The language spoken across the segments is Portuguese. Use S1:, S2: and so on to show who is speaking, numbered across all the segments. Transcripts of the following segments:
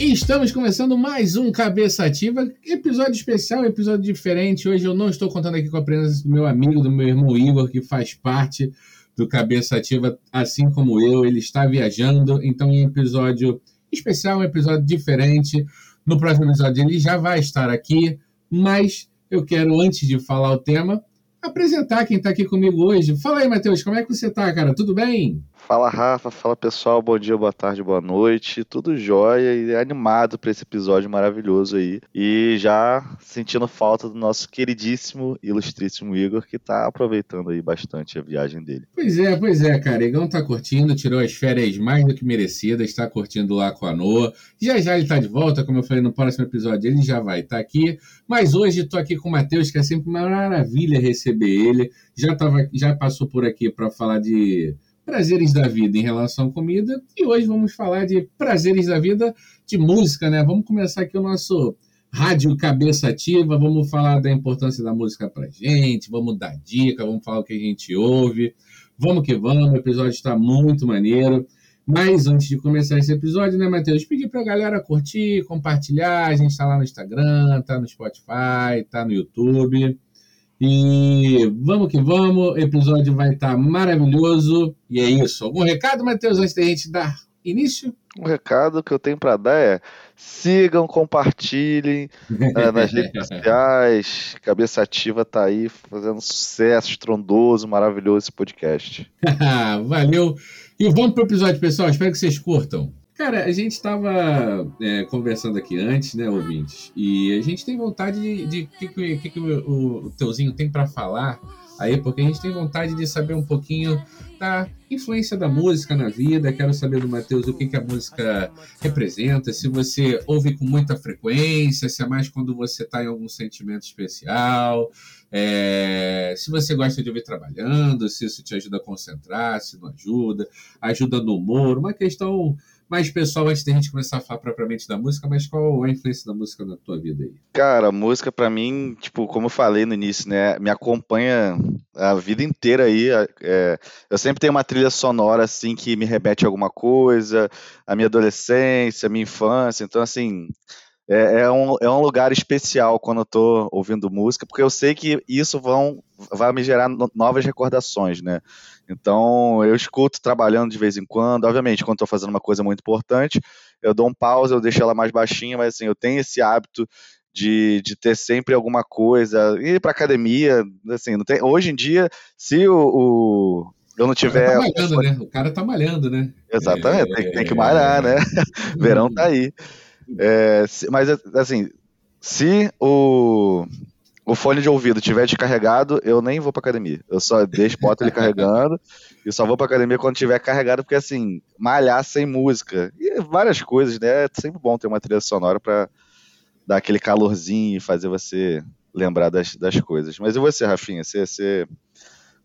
S1: E estamos começando mais um Cabeça Ativa, episódio especial, episódio diferente. Hoje eu não estou contando aqui com a presença do meu amigo, do meu irmão Igor, que faz parte do Cabeça Ativa, assim como eu. Ele está viajando, então é um episódio especial, um episódio diferente. No próximo episódio ele já vai estar aqui, mas eu quero, antes de falar o tema, apresentar quem está aqui comigo hoje. Fala aí, Matheus, como é que você está, cara? Tudo bem?
S2: Fala Rafa, fala pessoal, bom dia, boa tarde, boa noite, tudo jóia e animado para esse episódio maravilhoso aí. E já sentindo falta do nosso queridíssimo, ilustríssimo Igor, que tá aproveitando aí bastante a viagem dele.
S1: Pois é, pois é, cara. Igão tá curtindo, tirou as férias mais do que merecidas, está curtindo lá com a Noa. Já já ele tá de volta, como eu falei no próximo episódio, ele já vai estar tá aqui. Mas hoje tô aqui com o Matheus, que é sempre uma maravilha receber ele. Já, tava, já passou por aqui para falar de prazeres da vida em relação à comida. E hoje vamos falar de prazeres da vida de música, né? Vamos começar aqui o nosso rádio cabeça ativa, vamos falar da importância da música pra gente, vamos dar dica, vamos falar o que a gente ouve. Vamos que vamos, o episódio está muito maneiro. Mas antes de começar esse episódio, né, Matheus? Pedir pra galera curtir, compartilhar. A gente tá lá no Instagram, tá no Spotify, tá no YouTube. E vamos que vamos, o episódio vai estar tá maravilhoso. E é isso. Algum recado, Matheus, antes da gente dar início?
S2: Um recado que eu tenho para dar é sigam, compartilhem uh, nas redes sociais. Cabeça Ativa tá aí fazendo sucesso estrondoso, maravilhoso esse podcast.
S1: Valeu. E vamos pro episódio, pessoal. Espero que vocês curtam. Cara, a gente estava é, conversando aqui antes, né, ouvintes? E a gente tem vontade de. O que, que, que, o, o Teuzinho tem para falar aí, porque a gente tem vontade de saber um pouquinho da influência da música na vida. Quero saber do Matheus o que, que a música representa, se você ouve com muita frequência, se é mais quando você está em algum sentimento especial. É, se você gosta de ouvir trabalhando, se isso te ajuda a concentrar, se não ajuda, ajuda no humor, uma questão mas, pessoal, antes da gente começar a falar propriamente da música, mas qual a influência da música na tua vida aí?
S2: Cara, a música para mim, tipo, como eu falei no início, né, me acompanha a vida inteira aí. É, eu sempre tenho uma trilha sonora, assim, que me remete a alguma coisa, a minha adolescência, a minha infância. Então, assim, é, é, um, é um lugar especial quando eu tô ouvindo música, porque eu sei que isso vão, vai me gerar novas recordações, né? Então, eu escuto trabalhando de vez em quando. Obviamente, quando estou fazendo uma coisa muito importante, eu dou um pause, eu deixo ela mais baixinha, mas assim, eu tenho esse hábito de, de ter sempre alguma coisa. Ir para academia, assim, não tem, hoje em dia, se o, o eu não tiver.
S1: O cara tá malhando, né? O cara tá malhando, né?
S2: Exatamente, é, tem, tem, que malhar, né? Verão tá aí. É, mas, assim, se o o fone de ouvido tiver descarregado, eu nem vou pra academia. Eu só deixo, boto ele carregando e só vou pra academia quando tiver carregado, porque assim, malhar sem música e várias coisas, né? É sempre bom ter uma trilha sonora pra dar aquele calorzinho e fazer você lembrar das, das coisas. Mas e você, Rafinha? Você, você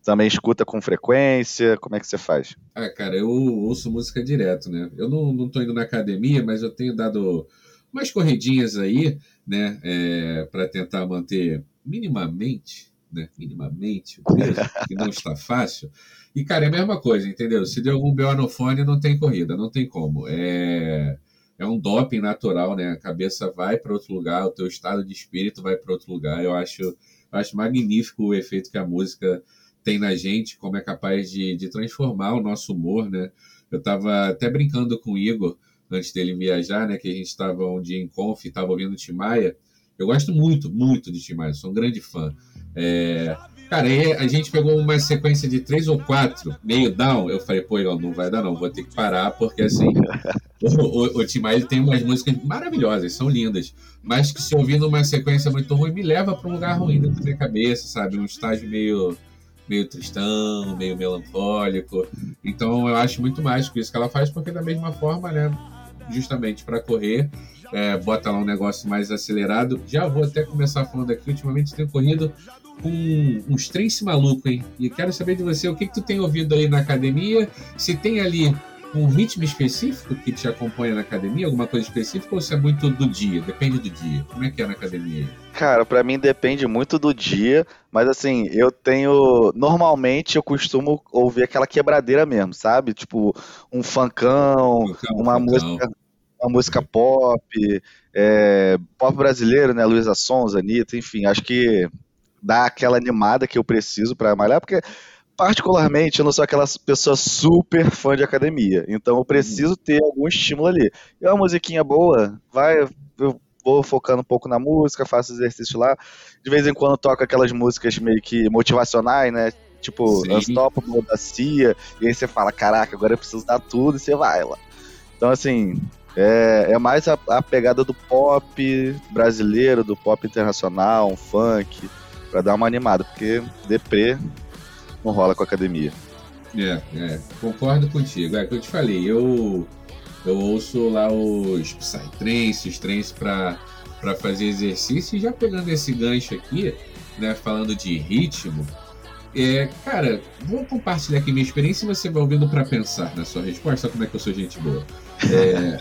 S2: também escuta com frequência? Como é que você faz?
S1: Ah, cara, eu ouço música direto, né? Eu não, não tô indo na academia, mas eu tenho dado umas corridinhas aí, né? É, para tentar manter minimamente, né? Minimamente, mesmo, que não está fácil. E, cara, é a mesma coisa, entendeu? Se deu algum BO no fone, não tem corrida, não tem como. É, é um doping natural, né? A cabeça vai para outro lugar, o teu estado de espírito vai para outro lugar. Eu acho, eu acho magnífico o efeito que a música tem na gente, como é capaz de, de transformar o nosso humor, né? Eu estava até brincando com o Igor antes dele viajar, né? Que a gente estava um dia em Conf, estava ouvindo o Timaya. Eu gosto muito, muito de Tim Maia, sou um grande fã. É, cara, aí a gente pegou uma sequência de três ou quatro, meio down. Eu falei, pô, não vai dar não, vou ter que parar, porque assim, o, o, o Tim Maia tem umas músicas maravilhosas, são lindas, mas que se ouvindo uma sequência muito ruim, me leva para um lugar ruim dentro da minha cabeça, sabe? Um estágio meio meio tristão, meio melancólico. Então eu acho muito mágico isso que ela faz, porque da mesma forma, né? Justamente para correr, é, bota lá um negócio mais acelerado. Já vou até começar falando aqui, ultimamente tenho corrido com uns trens maluco, hein? E quero saber de você, o que, que tu tem ouvido aí na academia? Se tem ali um ritmo específico que te acompanha na academia, alguma coisa específica, ou se é muito do dia? Depende do dia. Como é que é na academia?
S2: Cara, para mim depende muito do dia, mas assim, eu tenho. Normalmente eu costumo ouvir aquela quebradeira mesmo, sabe? Tipo, um funkão, funkão uma funkão. música a música pop, é, pop brasileiro, né? Luísa Sons, Anitta, enfim, acho que dá aquela animada que eu preciso para malhar, porque particularmente eu não sou aquela pessoa super fã de academia, então eu preciso ter algum estímulo ali. E uma musiquinha boa, vai, eu vou focando um pouco na música, faço exercício lá. De vez em quando toco aquelas músicas meio que motivacionais, né? Tipo, Sim. Unstoppable da Cia, e aí você fala, caraca, agora eu preciso dar tudo, e você vai lá. Então, assim, é, é mais a, a, pegada do pop brasileiro, do pop internacional, um funk, pra dar uma animada, porque deprê não rola com a academia.
S1: É, é, concordo contigo. É o que eu te falei, eu, eu ouço lá os Psytrance, os trance pra, pra fazer exercício, e já pegando esse gancho aqui, né, falando de ritmo, é, cara, vou compartilhar aqui minha experiência e você vai ouvindo para pensar na sua resposta, como é que eu sou gente boa. É...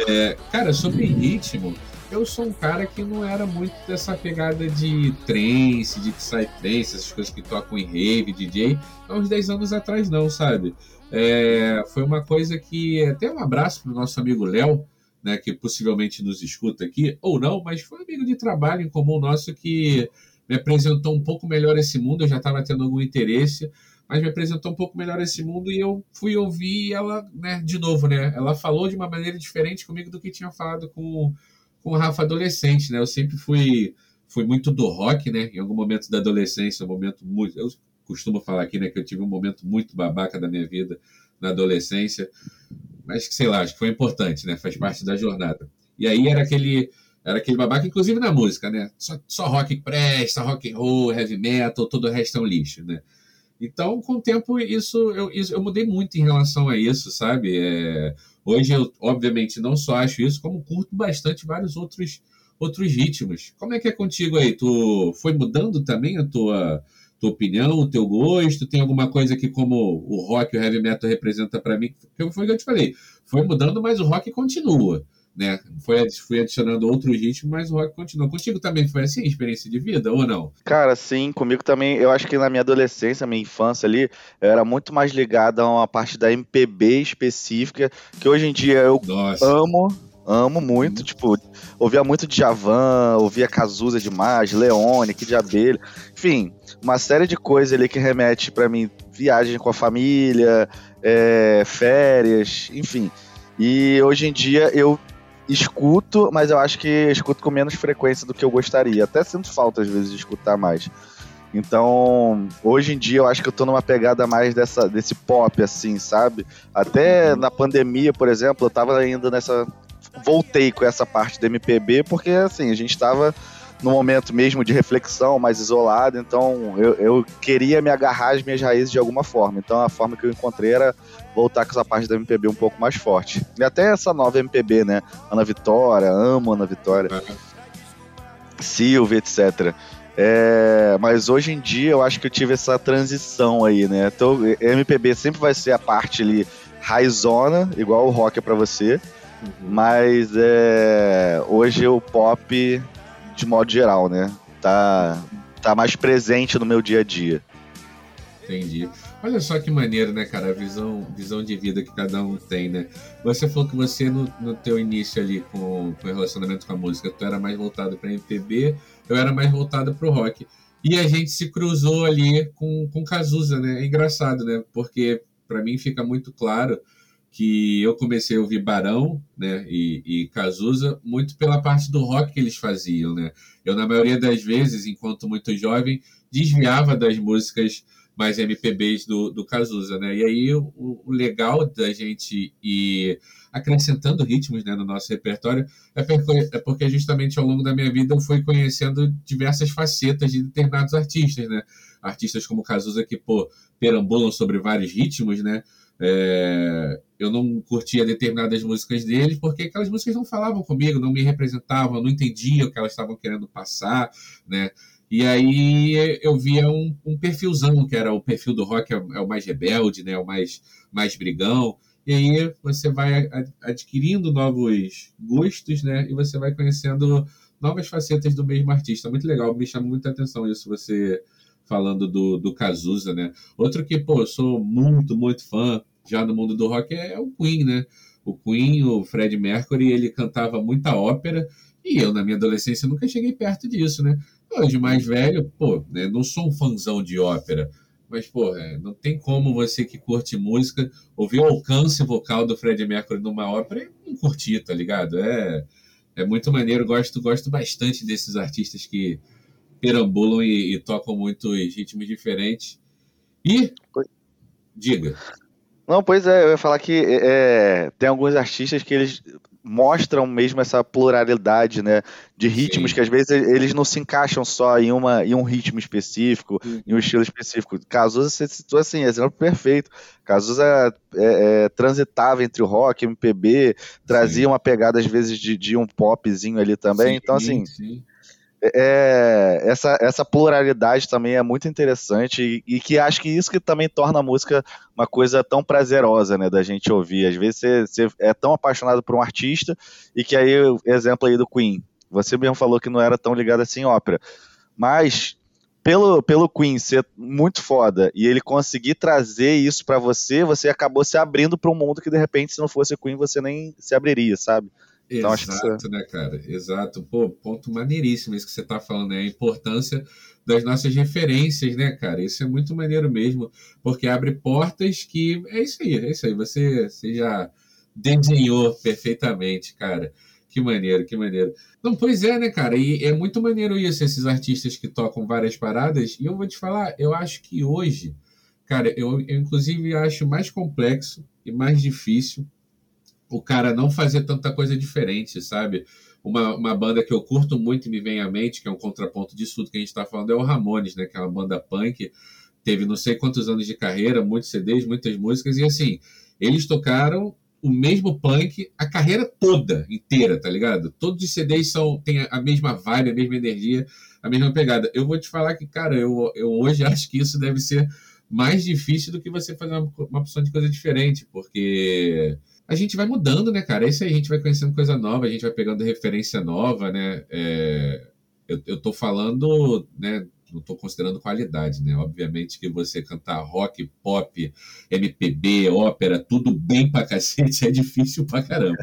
S1: é, cara, sobre ritmo, eu sou um cara que não era muito dessa pegada de trance, de psytrance, essas coisas que tocam em rave, DJ, há uns 10 anos atrás não, sabe? É, foi uma coisa que, até um abraço pro nosso amigo Léo, né, que possivelmente nos escuta aqui, ou não, mas foi um amigo de trabalho em comum nosso que me apresentou um pouco melhor esse mundo, eu já estava tendo algum interesse, mas me apresentou um pouco melhor esse mundo e eu fui ouvir ela, né, de novo, né? Ela falou de uma maneira diferente comigo do que tinha falado com, com o Rafa adolescente, né? Eu sempre fui, fui muito do rock, né? Em algum momento da adolescência, um momento muito. Eu costumo falar aqui, né, que eu tive um momento muito babaca da minha vida na adolescência, mas que sei lá, acho que foi importante, né? Faz parte da jornada. E aí era aquele era aquele babaca, inclusive na música, né? Só, só rock presta, rock and roll, heavy metal, todo o resto é um lixo, né? Então, com o tempo, isso eu, isso, eu mudei muito em relação a isso, sabe? É, hoje eu, obviamente, não só acho isso, como curto bastante vários outros, outros ritmos. Como é que é contigo aí? Tu foi mudando também a tua, tua opinião, o teu gosto? Tem alguma coisa que, como o rock o heavy metal representa para mim? Foi o que eu te falei. Foi mudando, mas o rock continua né? Foi, fui adicionando outros ritmos, mas o rock continua. Contigo também foi assim, experiência de vida ou não?
S2: Cara, sim, comigo também. Eu acho que na minha adolescência, minha infância ali, eu era muito mais ligado a uma parte da MPB específica, que hoje em dia eu Nossa. amo. Amo muito, hum. tipo, ouvia muito de Javan, ouvia Cazuza demais, Leone, Kid de Abelha, enfim, uma série de coisas ali que remete para mim, viagem com a família, é, férias, enfim. E hoje em dia eu escuto, mas eu acho que escuto com menos frequência do que eu gostaria. Até sinto falta, às vezes, de escutar mais. Então, hoje em dia eu acho que eu tô numa pegada mais dessa, desse pop, assim, sabe? Até na pandemia, por exemplo, eu tava ainda nessa. Voltei com essa parte do MPB, porque assim, a gente tava no momento mesmo de reflexão, mais isolado, então eu, eu, queria me agarrar às minhas raízes de alguma forma. Então a forma que eu encontrei era voltar com essa parte da MPB um pouco mais forte. E até essa nova MPB, né? Ana Vitória, amo Ana Vitória, uhum. Silvia, etc. É, mas hoje em dia eu acho que eu tive essa transição aí, né? Então, MPB sempre vai ser a parte ali raizona, igual o rock é pra você. Uhum. Mas é, hoje o pop de modo geral, né? Tá, tá mais presente no meu dia a dia.
S1: Entendi. Olha só que maneiro, né, cara? A visão, visão de vida que cada um tem, né? Você falou que você, no, no teu início ali com, o relacionamento com a música, tu era mais voltado para MPB, eu era mais voltado para o rock. E a gente se cruzou ali com, com Cazuza, né? É engraçado, né? Porque para mim fica muito claro que eu comecei a ouvir Barão né, e, e Cazuza muito pela parte do rock que eles faziam. Né? Eu, na maioria das vezes, enquanto muito jovem, desviava das músicas mais MPBs do, do Cazuza. Né? E aí o, o legal da gente ir acrescentando ritmos né, no nosso repertório é porque, é porque justamente ao longo da minha vida eu fui conhecendo diversas facetas de determinados artistas. Né? Artistas como Cazuza que pô, perambulam sobre vários ritmos, né? É, eu não curtia determinadas músicas deles porque aquelas músicas não falavam comigo, não me representavam, não entendia o que elas estavam querendo passar, né? E aí eu via um, um perfilzão, que era o perfil do rock, é, é o mais rebelde, né? O mais, mais brigão. E aí você vai adquirindo novos gostos, né? E você vai conhecendo novas facetas do mesmo artista. Muito legal, me chama muita atenção isso, você falando do, do Cazuza, né? Outro que, pô, eu sou muito, muito fã já no mundo do rock é, é o Queen, né? O Queen, o Fred Mercury, ele cantava muita ópera, e eu, na minha adolescência, nunca cheguei perto disso, né? Hoje, mais velho, pô, né, não sou um fãzão de ópera, mas, pô, é, não tem como você que curte música ouvir o alcance vocal do Fred Mercury numa ópera e não curtir, tá ligado? É, é muito maneiro, gosto, gosto bastante desses artistas que perambulam e, e tocam muitos ritmos diferentes. E, diga.
S2: Não, pois é, eu ia falar que é, tem alguns artistas que eles mostram mesmo essa pluralidade, né, de ritmos Sim. que às vezes eles não se encaixam só em, uma, em um ritmo específico, em um estilo específico. Cazuza você citou assim, exemplo perfeito. Cazuza é, é, transitava entre o rock, MPB, trazia sim. uma pegada às vezes de, de um popzinho ali também. Então assim, sim é, essa, essa pluralidade também é muito interessante e, e, que acho que isso que também torna a música uma coisa tão prazerosa, né, da gente ouvir. Às vezes você, é tão apaixonado por um artista e que aí, exemplo aí do Queen, você mesmo falou que não era tão ligado assim em ópera, mas pelo, pelo Queen ser muito foda e ele conseguir trazer isso para você, você acabou se abrindo para um mundo que de repente se não fosse Queen você nem se abriria, sabe?
S1: Então, Exato, né, cara? Exato. Pô, ponto maneiríssimo isso que você tá falando, né? A importância das nossas referências, né, cara? Isso é muito maneiro mesmo, porque abre portas que. É isso aí, é isso aí. Você, você já desenhou perfeitamente, cara. Que maneiro, que maneiro. Não, pois é, né, cara? E é muito maneiro isso, esses artistas que tocam várias paradas. E eu vou te falar, eu acho que hoje, cara, eu, eu inclusive acho mais complexo e mais difícil o cara não fazer tanta coisa diferente, sabe? Uma, uma banda que eu curto muito e me vem à mente, que é um contraponto disso tudo que a gente está falando, é o Ramones, né? Que é uma banda punk, teve não sei quantos anos de carreira, muitos CDs, muitas músicas, e assim, eles tocaram o mesmo punk a carreira toda, inteira, tá ligado? Todos os CDs são, têm a mesma vibe, a mesma energia, a mesma pegada. Eu vou te falar que, cara, eu, eu hoje acho que isso deve ser mais difícil do que você fazer uma, uma opção de coisa diferente, porque a gente vai mudando, né, cara? É isso aí, a gente vai conhecendo coisa nova, a gente vai pegando referência nova, né? É, eu, eu tô falando, né? Não tô considerando qualidade, né? Obviamente que você cantar rock, pop, MPB, ópera, tudo bem pra cacete é difícil pra caramba.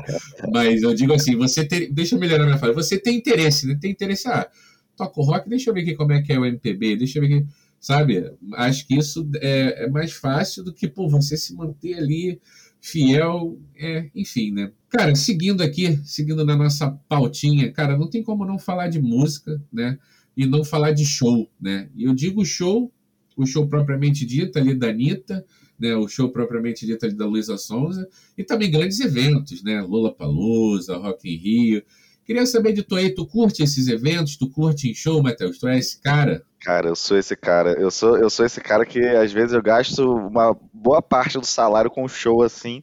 S1: Mas eu digo assim, você tem. Deixa eu melhorar minha fala. Você tem interesse, né? Tem interesse. Ah, toco rock, deixa eu ver aqui como é que é o MPB, deixa eu ver aqui. Sabe? Acho que isso é, é mais fácil do que, pô, você se manter ali fiel, é, enfim, né? Cara, seguindo aqui, seguindo na nossa pautinha, cara, não tem como não falar de música, né? E não falar de show, né? E eu digo show, o show propriamente dito ali da Anitta, né? O show propriamente dito ali da Luísa Sonza, e também grandes eventos, né? Lula Palusa, Rock in Rio. Queria saber de tu aí, tu curte esses eventos? Tu curte em show, Matheus? Tu é esse cara?
S2: Cara, eu sou esse cara. Eu sou, eu sou esse cara que às vezes eu gasto uma boa parte do salário com show assim,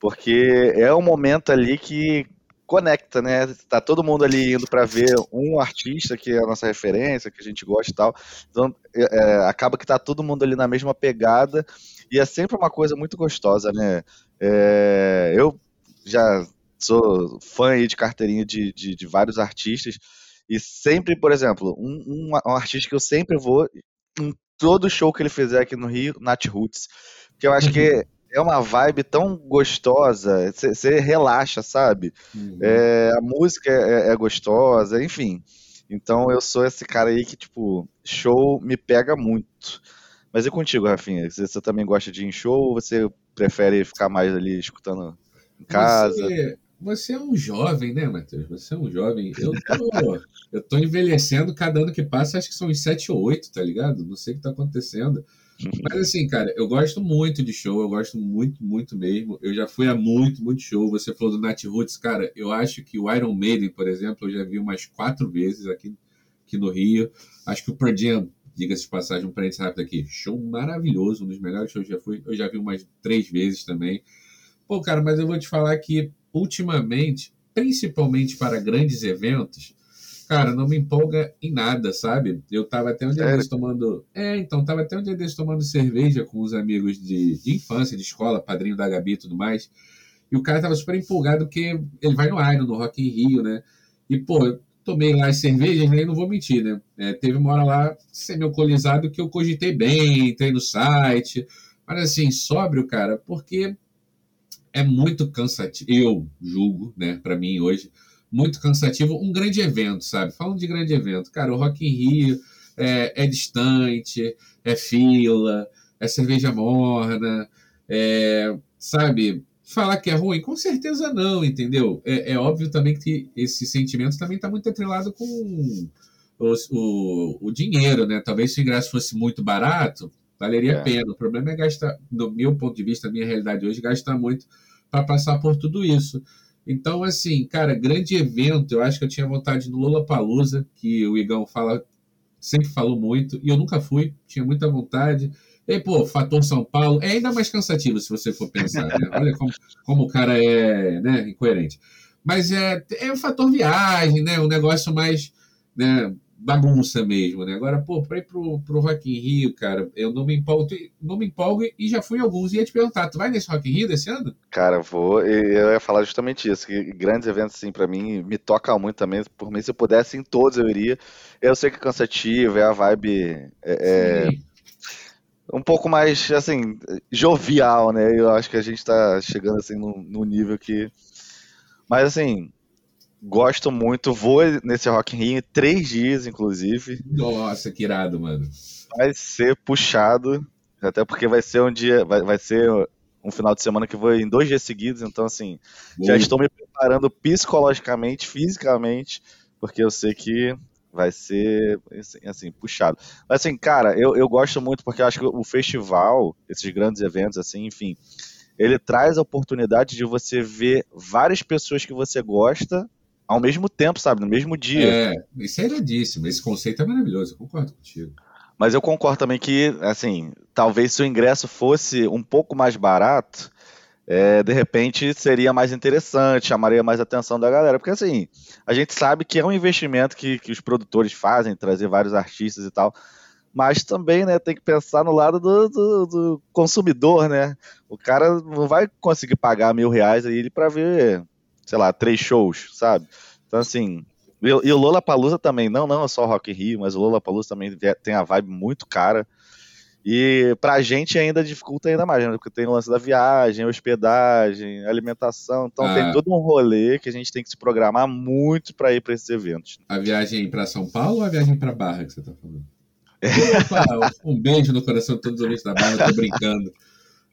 S2: porque é um momento ali que conecta, né? Tá todo mundo ali indo para ver um artista que é a nossa referência, que a gente gosta e tal. Então, é, é, acaba que tá todo mundo ali na mesma pegada e é sempre uma coisa muito gostosa, né? É, eu já sou fã aí de carteirinha de, de, de vários artistas. E sempre, por exemplo, um, um, um, artista que eu sempre vou, em todo show que ele fizer aqui no Rio, Nat Roots. Que eu acho que uhum. é uma vibe tão gostosa, você relaxa, sabe? Uhum. É, a música é, é, é, gostosa, enfim. Então eu sou esse cara aí que, tipo, show me pega muito. Mas e contigo, Rafinha? Você, também gosta de ir em show ou você prefere ficar mais ali escutando em casa?
S1: Você, você é um jovem, né, Matheus? Você é um jovem. Eu tô, eu tô envelhecendo cada ano que passa, acho que são uns 7 ou 8, tá ligado? Não sei o que tá acontecendo. Mas assim, cara, eu gosto muito de show, eu gosto muito, muito mesmo. Eu já fui a muito, muito show. Você falou do Nat Roots, cara, eu acho que o Iron Maiden, por exemplo, eu já vi umas quatro vezes aqui, aqui no Rio. Acho que o Pearl Jam, diga-se de passagem, um parênteses rápido aqui, show maravilhoso, um dos melhores shows que eu já fui. Eu já vi umas três vezes também. Pô, cara, mas eu vou te falar que ultimamente, principalmente para grandes eventos, cara, não me empolga em nada, sabe? Eu tava até um dia desses tomando. É, então, tava até um dia desses tomando cerveja com os amigos de, de infância, de escola, padrinho da Gabi e tudo mais. E o cara tava super empolgado porque ele vai no Iron, no Rock in Rio, né? E, pô, tomei lá as cervejas, nem não vou mentir, né? É, teve uma hora lá, semi-alcoolizado, que eu cogitei bem, entrei no site. Mas assim, sóbrio, cara, porque é muito cansativo. Eu julgo, né, para mim hoje, muito cansativo um grande evento, sabe? Falando de grande evento, cara, o Rock in Rio é, é distante, é fila, é cerveja morna, é, sabe? Falar que é ruim? Com certeza não, entendeu? É, é óbvio também que esse sentimento também está muito atrelado com o, o, o, dinheiro, né? Talvez se o ingresso fosse muito barato, valeria a é. pena. O problema é gastar, do meu ponto de vista, da minha realidade hoje, gastar muito para passar por tudo isso. Então, assim, cara, grande evento. Eu acho que eu tinha vontade no Lola Palusa, que o Igão fala, sempre falou muito, e eu nunca fui, tinha muita vontade. E, pô, fator São Paulo é ainda mais cansativo se você for pensar, né? Olha como, como o cara é né, incoerente. Mas é, é o fator viagem, né? Um negócio mais né, bagunça mesmo, né? Agora, pô, pra ir pro, pro Rock in Rio, cara, eu não me empolgo, não me empolgo e já fui alguns. E ia te perguntar, tu vai nesse Rock in Rio desse ano?
S2: Cara, vou. E eu ia falar justamente isso, que grandes eventos, assim, pra mim, me tocam muito também. Por mim, se eu pudesse, em todos eu iria. Eu sei que é cansativo, é a vibe... É, é um pouco mais, assim, jovial, né? Eu acho que a gente tá chegando, assim, num, num nível que... Mas, assim, Gosto muito, vou nesse Rock in Rio três dias, inclusive.
S1: Nossa, que irado, mano.
S2: Vai ser puxado, até porque vai ser um dia, vai, vai ser um final de semana que vou em dois dias seguidos, então assim, Boa. já estou me preparando psicologicamente, fisicamente, porque eu sei que vai ser assim, assim, puxado. Mas assim, cara, eu, eu gosto muito porque eu acho que o festival, esses grandes eventos, assim, enfim, ele traz a oportunidade de você ver várias pessoas que você gosta ao mesmo tempo, sabe? No mesmo dia.
S1: É, isso é iradíssimo. Esse conceito é maravilhoso, eu concordo contigo.
S2: Mas eu concordo também que, assim, talvez se o ingresso fosse um pouco mais barato, é, de repente seria mais interessante, chamaria mais atenção da galera. Porque, assim, a gente sabe que é um investimento que, que os produtores fazem, trazer vários artistas e tal. Mas também, né, tem que pensar no lado do, do, do consumidor, né? O cara não vai conseguir pagar mil reais aí para ver sei lá, três shows, sabe? Então, assim. E o Lola Palusa também, não, não é só Rock in Rio, mas o Lola Palusa também tem a vibe muito cara. E pra gente ainda dificulta ainda mais, né? Porque tem o lance da viagem, hospedagem, alimentação. Então ah. tem todo um rolê que a gente tem que se programar muito para ir para esses eventos.
S1: A viagem para São Paulo ou a viagem para Barra que você tá falando? Opa, um beijo no coração de todos os ouvintes da Barra, tô brincando.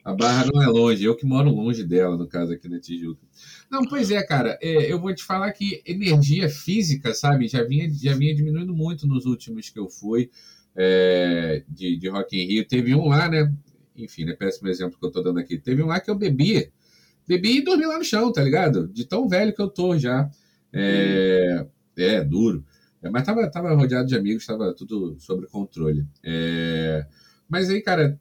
S1: A Barra não é longe, eu que moro longe dela, no caso aqui na Tijuca. Não, pois é, cara, é, eu vou te falar que energia física, sabe, já vinha, já vinha diminuindo muito nos últimos que eu fui é, de, de Rock in Rio. Teve um lá, né? Enfim, né? Péssimo exemplo que eu tô dando aqui. Teve um lá que eu bebi, bebi e dormi lá no chão, tá ligado? De tão velho que eu tô já. É, é duro. É, mas tava, tava rodeado de amigos, tava tudo sob controle. É, mas aí, cara,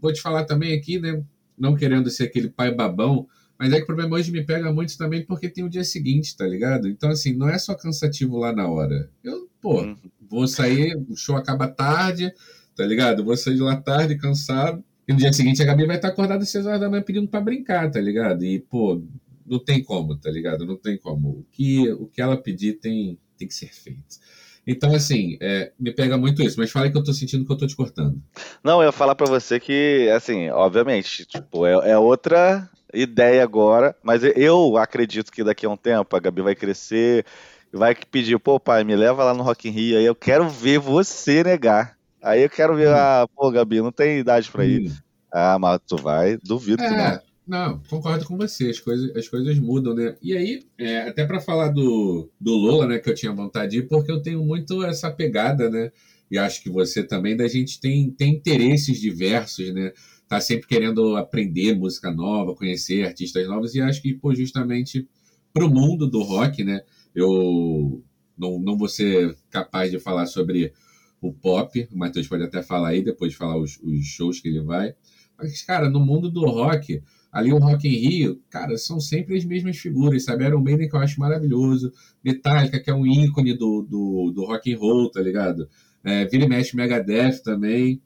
S1: vou te falar também aqui, né? Não querendo ser aquele pai babão, mas é que o problema hoje me pega muito também porque tem o dia seguinte, tá ligado? Então, assim, não é só cansativo lá na hora. Eu, pô, uhum. vou sair, o show acaba tarde, tá ligado? Vou sair de lá tarde, cansado. E no dia seguinte a Gabi vai estar acordada às 6 horas da manhã pedindo pra brincar, tá ligado? E, pô, não tem como, tá ligado? Não tem como. O que, o que ela pedir tem, tem que ser feito. Então, assim, é, me pega muito isso, mas fala que eu tô sentindo que eu tô te cortando.
S2: Não, eu ia falar para você que, assim, obviamente, tipo, é, é, outra ideia agora, mas eu acredito que daqui a um tempo a Gabi vai crescer, vai pedir, pô, pai, me leva lá no Rock in Rio, aí eu quero ver você negar. Aí eu quero ver, hum. ah, pô, Gabi, não tem idade para ir. Hum. Ah, mas tu vai, duvido é, que não.
S1: Não, concordo com você, as coisas, as coisas mudam, né? E aí, é, até para falar do, do Lola, né, que eu tinha vontade de ir, porque eu tenho muito essa pegada, né? E acho que você também, da gente tem, tem interesses diversos, né? Tá sempre querendo aprender música nova, conhecer artistas novos, e acho que, pô, justamente pro mundo do rock, né? Eu não, não vou ser capaz de falar sobre o pop, o Matheus pode até falar aí, depois de falar os, os shows que ele vai. Mas, cara, no mundo do rock, ali o Rock in Rio, cara, são sempre as mesmas figuras, sabe? Iron Maiden que eu acho maravilhoso, Metallica que é um ícone do, do, do rock and roll, tá ligado? É, Vira e mexe Megadeth também.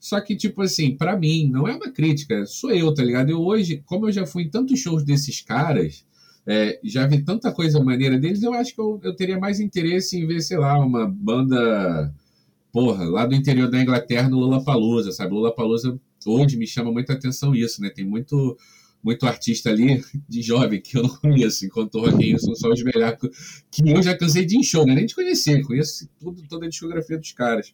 S1: Só que, tipo assim, para mim, não é uma crítica, sou eu, tá ligado? Eu hoje, como eu já fui em tantos shows desses caras, é, já vi tanta coisa maneira deles, eu acho que eu, eu teria mais interesse em ver, sei lá, uma banda, porra, lá do interior da Inglaterra no Lollapalooza, sabe? Lollapalooza hoje me chama muita atenção isso, né? Tem muito muito artista ali de jovem que eu não conheço, enquanto o Rock in Rio são só os velhacos que eu já cansei de show, né? nem de conhecer, conheço tudo, toda a discografia dos caras.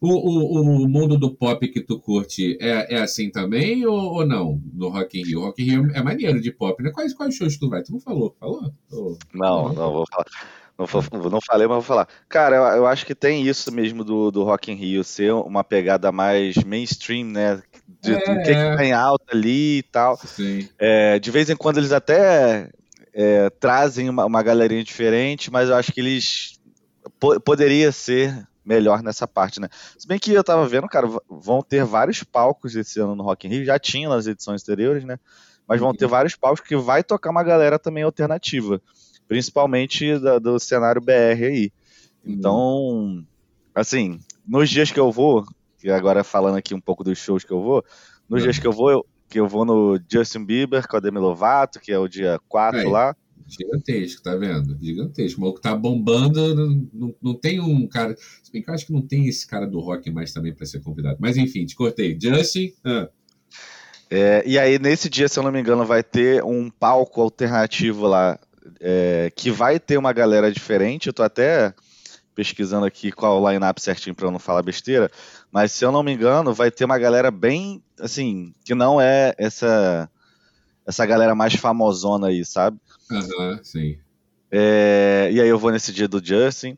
S1: O, o, o, mundo do pop que tu curte é, é assim também ou, ou não? No Rock in Rio? Rock in Rio é maneiro de pop, né? Quais, quais shows tu vai? Tu não falou? Falou?
S2: Não, não, vou falar. Não, não falei, mas vou falar. Cara, eu, eu, acho que tem isso mesmo do, do Rock in Rio ser uma pegada mais mainstream, né? De, é, do que, é. tá em alta ali e tal. É, de vez em quando eles até é, trazem uma, uma galerinha diferente, mas eu acho que eles po poderia ser melhor nessa parte, né? Se bem que eu tava vendo, cara, vão ter vários palcos esse ano no Rock in Rio, já tinha nas edições anteriores, né? Mas vão ter uhum. vários palcos que vai tocar uma galera também alternativa, principalmente da, do cenário BR aí. Uhum. Então, assim, nos dias que eu vou, que agora falando aqui um pouco dos shows que eu vou, nos dias que eu vou, eu, que eu vou no Justin Bieber com a Demi Lovato, que é o dia 4 lá.
S1: Gigantesco, tá vendo? Gigantesco. O maluco tá bombando, não, não, não, tem um cara. Se bem que eu acho que não tem esse cara do rock mais também para ser convidado. Mas enfim, te cortei. Justin. Ah.
S2: É, e aí, nesse dia, se eu não me engano, vai ter um palco alternativo lá é, que vai ter uma galera diferente. Eu tô até pesquisando aqui qual o line-up certinho para eu não falar besteira. Mas se eu não me engano, vai ter uma galera bem, assim, que não é essa essa galera mais famosona aí, sabe?
S1: Aham, sim.
S2: É, e aí eu vou nesse dia do Justin.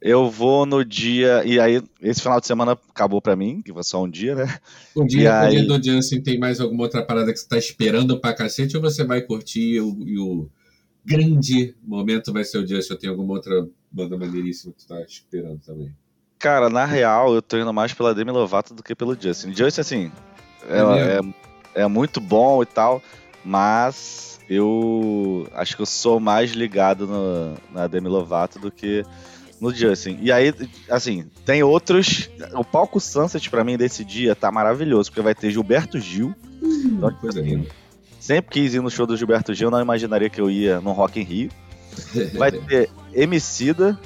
S2: Eu vou no dia. E aí, esse final de semana acabou pra mim, que foi só um dia, né?
S1: Um dia, aí... dia do Justin tem mais alguma outra parada que você tá esperando pra cacete ou você vai curtir e o, e o grande momento vai ser o Justin? Ou tem alguma outra banda maneiríssima que tu tá esperando também?
S2: Cara, na real, eu tô indo mais pela Demi Lovato do que pelo Justin. Justin, assim, ela é, é, é muito bom e tal, mas eu acho que eu sou mais ligado no, na Demi Lovato do que no Justin. E aí, assim, tem outros. O palco Sunset para mim desse dia tá maravilhoso, porque vai ter Gilberto Gil. Hum, então, tipo assim, sempre quis ir no show do Gilberto Gil, não imaginaria que eu ia no Rock in Rio. Vai ter Emicida.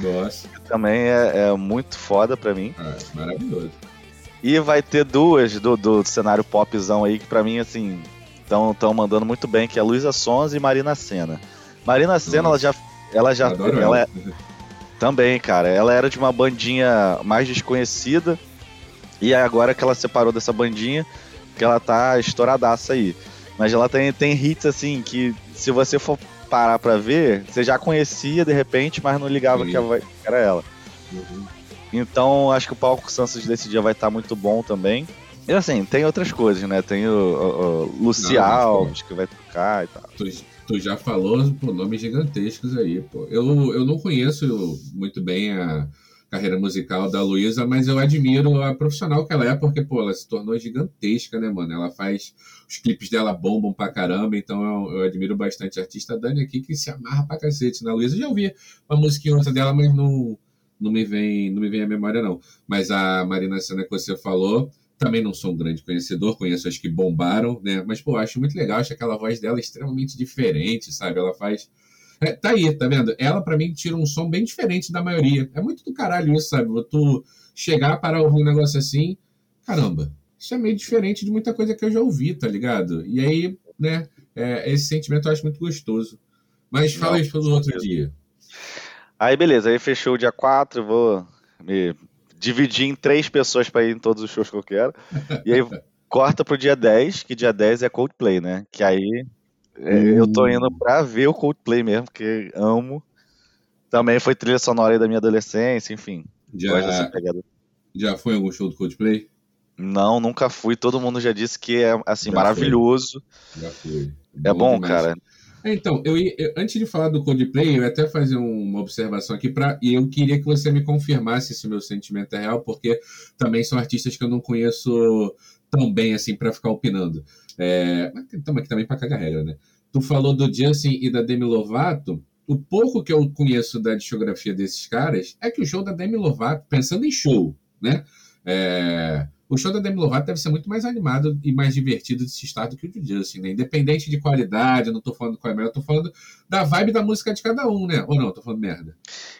S1: Nossa.
S2: Que também é, é muito foda pra mim.
S1: Ah, maravilhoso.
S2: E vai ter duas do, do cenário popzão aí, que pra mim, assim, estão mandando muito bem, que é Luísa Sons e Marina Senna. Marina Senna, ela já. Ela já. Ela, ela é, também, cara. Ela era de uma bandinha mais desconhecida. E agora que ela separou dessa bandinha, que ela tá estouradaça aí. Mas ela tem, tem hits assim que se você for parar pra ver, você já conhecia de repente, mas não ligava que era ela. Uhum. Então acho que o palco Santos desse dia vai estar tá muito bom também. E assim, tem outras coisas, né? Tem o, o, o Luci Alves que vai tocar e tal.
S1: Tu, tu já falou pô, nomes gigantescos aí, pô. Eu, eu não conheço muito bem a carreira musical da Luísa, mas eu admiro a profissional que ela é, porque, pô, ela se tornou gigantesca, né, mano? Ela faz. Os clipes dela bombam pra caramba, então eu, eu admiro bastante a artista Dani aqui, que se amarra pra cacete na Luísa. Já ouvi uma musiquinha outra dela, mas não, não, me vem, não me vem à memória, não. Mas a Marina Senna que você falou também não sou um grande conhecedor, conheço as que bombaram, né? Mas, pô, acho muito legal, acho aquela voz dela extremamente diferente, sabe? Ela faz. É, tá aí, tá vendo? Ela, para mim, tira um som bem diferente da maioria. É muito do caralho isso, sabe? Tu chegar para ouvir um negócio assim, caramba, isso é meio diferente de muita coisa que eu já ouvi, tá ligado? E aí, né, é, esse sentimento eu acho muito gostoso. Mas fala isso pelo outro dia.
S2: Aí, beleza, aí fechou o dia 4, vou me dividir em três pessoas para ir em todos os shows que eu quero. E aí corta pro dia 10, que dia 10 é Coldplay, né? Que aí é, eu tô indo pra ver o Coldplay mesmo, porque amo. Também foi trilha sonora aí da minha adolescência, enfim.
S1: Já, já foi algum show do Coldplay?
S2: Não, nunca fui. Todo mundo já disse que é assim já maravilhoso.
S1: Foi. Já foi.
S2: É bom, bom cara.
S1: Então, eu, eu, antes de falar do Coldplay, eu ia até fazer uma observação aqui para e eu queria que você me confirmasse se meu sentimento é real, porque também são artistas que eu não conheço tão bem assim para ficar opinando. É, mas estamos aqui também para cagar regra, né? Tu falou do Justin e da Demi Lovato. O pouco que eu conheço da discografia desses caras é que o show da Demi Lovato, pensando em show, né? É, o show da Demi Lovato deve ser muito mais animado e mais divertido de se estar do que o de Justin, né? Independente de qualidade, eu não tô falando qual é melhor, eu tô falando da vibe da música de cada um, né? Ou não, tô falando merda.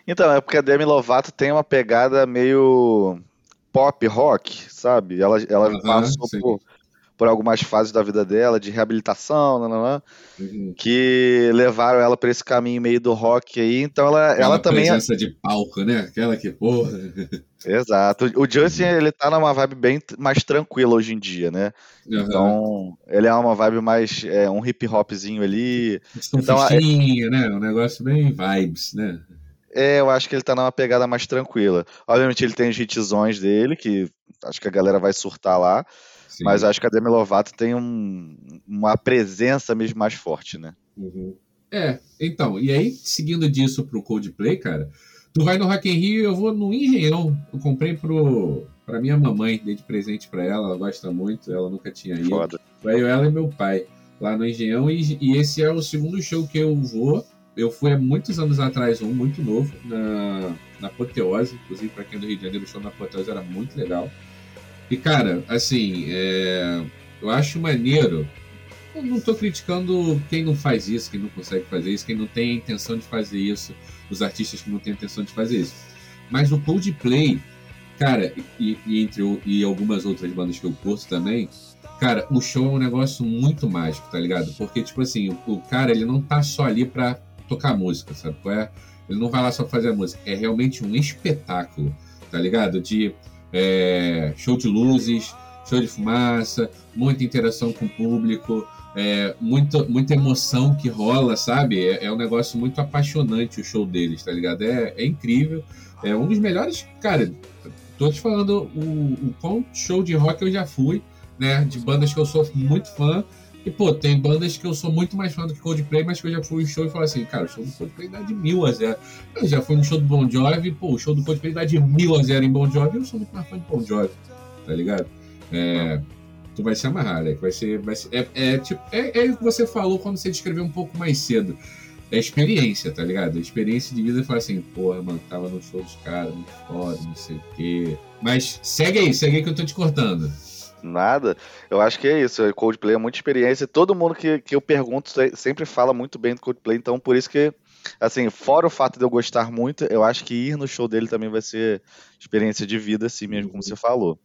S2: Então, é porque a Demi Lovato tem uma pegada meio pop rock, sabe? Ela, ela passou por, por algumas fases da vida dela, de reabilitação, nananã, uhum. que levaram ela para esse caminho meio do rock aí. Então ela, ela também.
S1: É presença de palco, né? Aquela que, porra.
S2: Exato. O Justin, ele tá numa vibe bem mais tranquila hoje em dia, né? Uhum. Então, ele é uma vibe mais. É, um hip hopzinho ali.
S1: Então, é... né? Um negócio bem vibes, né?
S2: É, eu acho que ele tá numa pegada mais tranquila. Obviamente, ele tem os hitzões dele, que acho que a galera vai surtar lá. Sim. Mas acho que a Demi Lovato tem um, uma presença mesmo mais forte, né?
S1: Uhum. É, então, e aí, seguindo disso pro Coldplay, cara, tu vai no Rock in Rio eu vou no Engenhão. Eu comprei pro, pra minha mamãe, dei de presente pra ela, ela gosta muito, ela nunca tinha ido. Foda. Vai eu, ela e meu pai lá no Engenhão, e, e esse é o segundo show que eu vou. Eu fui há muitos anos atrás, um muito novo, na, na Apoteose, inclusive para quem é do Rio de Janeiro, o show na Apoteose era muito legal. E, cara, assim, é... eu acho maneiro. Eu não estou criticando quem não faz isso, quem não consegue fazer isso, quem não tem a intenção de fazer isso, os artistas que não têm a intenção de fazer isso. Mas o Coldplay, cara, e, e entre e algumas outras bandas que eu curto também, cara, o show é um negócio muito mágico, tá ligado? Porque, tipo assim, o, o cara, ele não tá só ali pra tocar música, sabe qual é? Ele não vai lá só fazer a música. É realmente um espetáculo, tá ligado? De é, show de luzes, show de fumaça, muita interação com o público, é, muita, muita emoção que rola, sabe? É, é, um negócio muito apaixonante o show deles, tá ligado? É, é incrível. É um dos melhores, cara. Tô te falando o, o quão show de rock eu já fui, né? De bandas que eu sou muito fã. E, pô, tem bandas que eu sou muito mais fã do que Coldplay, mas que eu já fui em show e falei assim, cara, o show do Coldplay dá de mil a zero. Eu já fui no show do Bon Jovi, pô, o show do Coldplay dá de mil a zero em Bon Jovi, eu sou muito mais fã de Bon Jovi, tá ligado? É, tu vai se amarrar, Alec, vai ser, vai ser, é, é, tipo, é, é o que você falou quando você descreveu um pouco mais cedo. É experiência, tá ligado? A experiência de vida falar assim, porra, mano, tava no show dos caras, muito foda, não sei o quê. Mas segue aí, segue aí que eu tô te cortando.
S2: Nada. Eu acho que é isso. Coldplay é muita experiência. Todo mundo que, que eu pergunto sempre fala muito bem do Coldplay, então por isso que, assim, fora o fato de eu gostar muito, eu acho que ir no show dele também vai ser experiência de vida, assim mesmo, como você falou.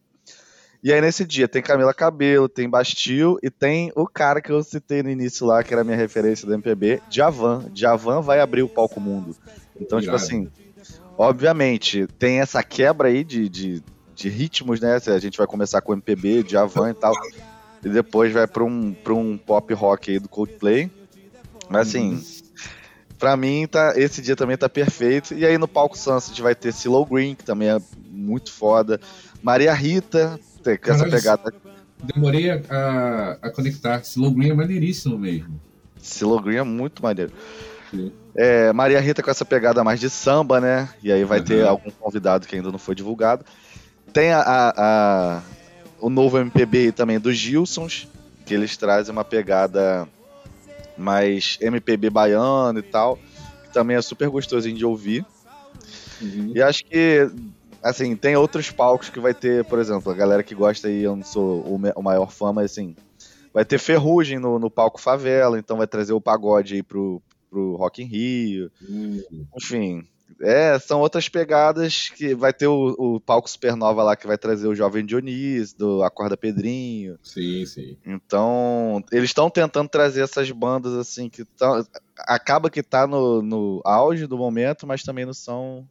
S2: E aí nesse dia tem Camila Cabelo, tem Bastil e tem o cara que eu citei no início lá, que era a minha referência do MPB, Javan. Javan vai abrir o palco mundo. Então, tipo assim, obviamente, tem essa quebra aí de, de de ritmos, né? A gente vai começar com MPB, Javan e tal. E depois vai para um, pra um pop rock aí do Coldplay. Mas assim, uhum. pra mim, tá, esse dia também tá perfeito. E aí no palco Sunset vai ter Silo Green, que também é muito foda. Maria Rita, com essa pegada.
S1: Demorei a, a conectar. Silo Green é maneiríssimo mesmo.
S2: Silo Green é muito maneiro. É, Maria Rita com essa pegada mais de samba, né? E aí vai uhum. ter algum convidado que ainda não foi divulgado. Tem a, a, a, o novo MPB também dos Gilsons, que eles trazem uma pegada mais MPB baiano e tal, que também é super gostosinho de ouvir. Uhum. E acho que, assim, tem outros palcos que vai ter, por exemplo, a galera que gosta aí, eu não sou o, maior fã, mas assim, vai ter Ferrugem no, no palco Favela, então vai trazer o pagode aí pro, pro Rock in Rio. Uhum. Enfim, é, são outras pegadas que vai ter o, o, palco Supernova lá que vai trazer o Jovem Dionísio, do Acorda Pedrinho.
S1: Sim, sim.
S2: Então, eles estão tentando trazer essas bandas assim que tão, acaba que tá no, no auge do momento, mas também não são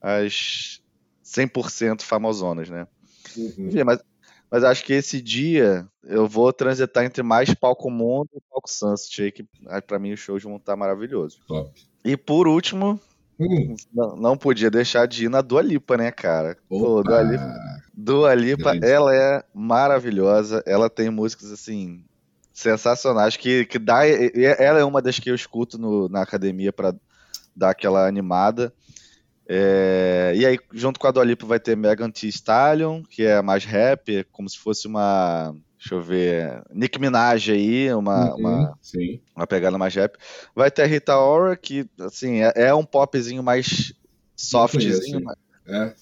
S2: as 100% famosonas, né? Uhum. Enfim, mas, mas acho que esse dia eu vou transitar entre mais palco mundo e palco Sunset que para mim os shows vão estar maravilhosos.
S1: Top.
S2: E por último, Hum. Não, não, podia deixar de ir na Dua Lipa, né, cara? Pô, Dua Lipa, Dua Lipa ela é maravilhosa. Ela tem músicas, assim, sensacionais que, que dá... Ela é uma das que eu escuto no, na academia para dar aquela animada. É, e aí, junto com a Dua Lipa, vai ter Megan Thee Stallion, que é mais rap, como se fosse uma Deixa eu ver. Nick Minaj aí, uma, uhum, uma, uma, pegada mais rap. Vai ter a Rita Ora, que assim, é, é um popzinho mais softzinho. Mas,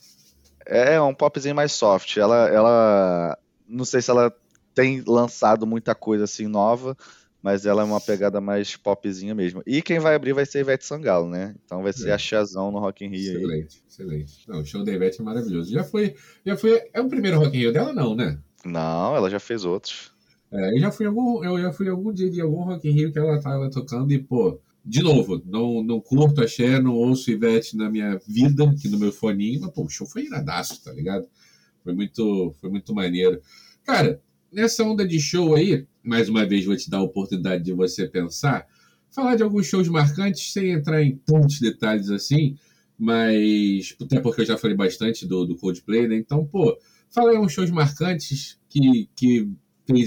S2: é. é um popzinho mais soft. Ela, ela. Não sei se ela tem lançado muita coisa assim nova, mas ela é uma pegada mais popzinha mesmo. E quem vai abrir vai ser Ivete Sangalo, né? Então vai ser é. a Chazão no Rock in Rio.
S1: Excelente, aí. excelente. Não, o show da Ivete é maravilhoso. Já foi, já foi. É o primeiro Rock in Rio dela, não, né?
S2: Não, ela já fez outros.
S1: É, eu já fui algum, eu já fui algum dia de algum Rock in Rio que ela tava tocando e, pô, de novo, não, não curto axé, não ouço Ivete na minha vida, aqui no meu foninho, mas, pô, o show foi iradaço, tá ligado? Foi muito, foi muito maneiro. Cara, nessa onda de show aí, mais uma vez vou te dar a oportunidade de você pensar, falar de alguns shows marcantes, sem entrar em tantos detalhes assim, mas até porque eu já falei bastante do, do Coldplay, né? Então, pô, fala aí uns shows marcantes que, que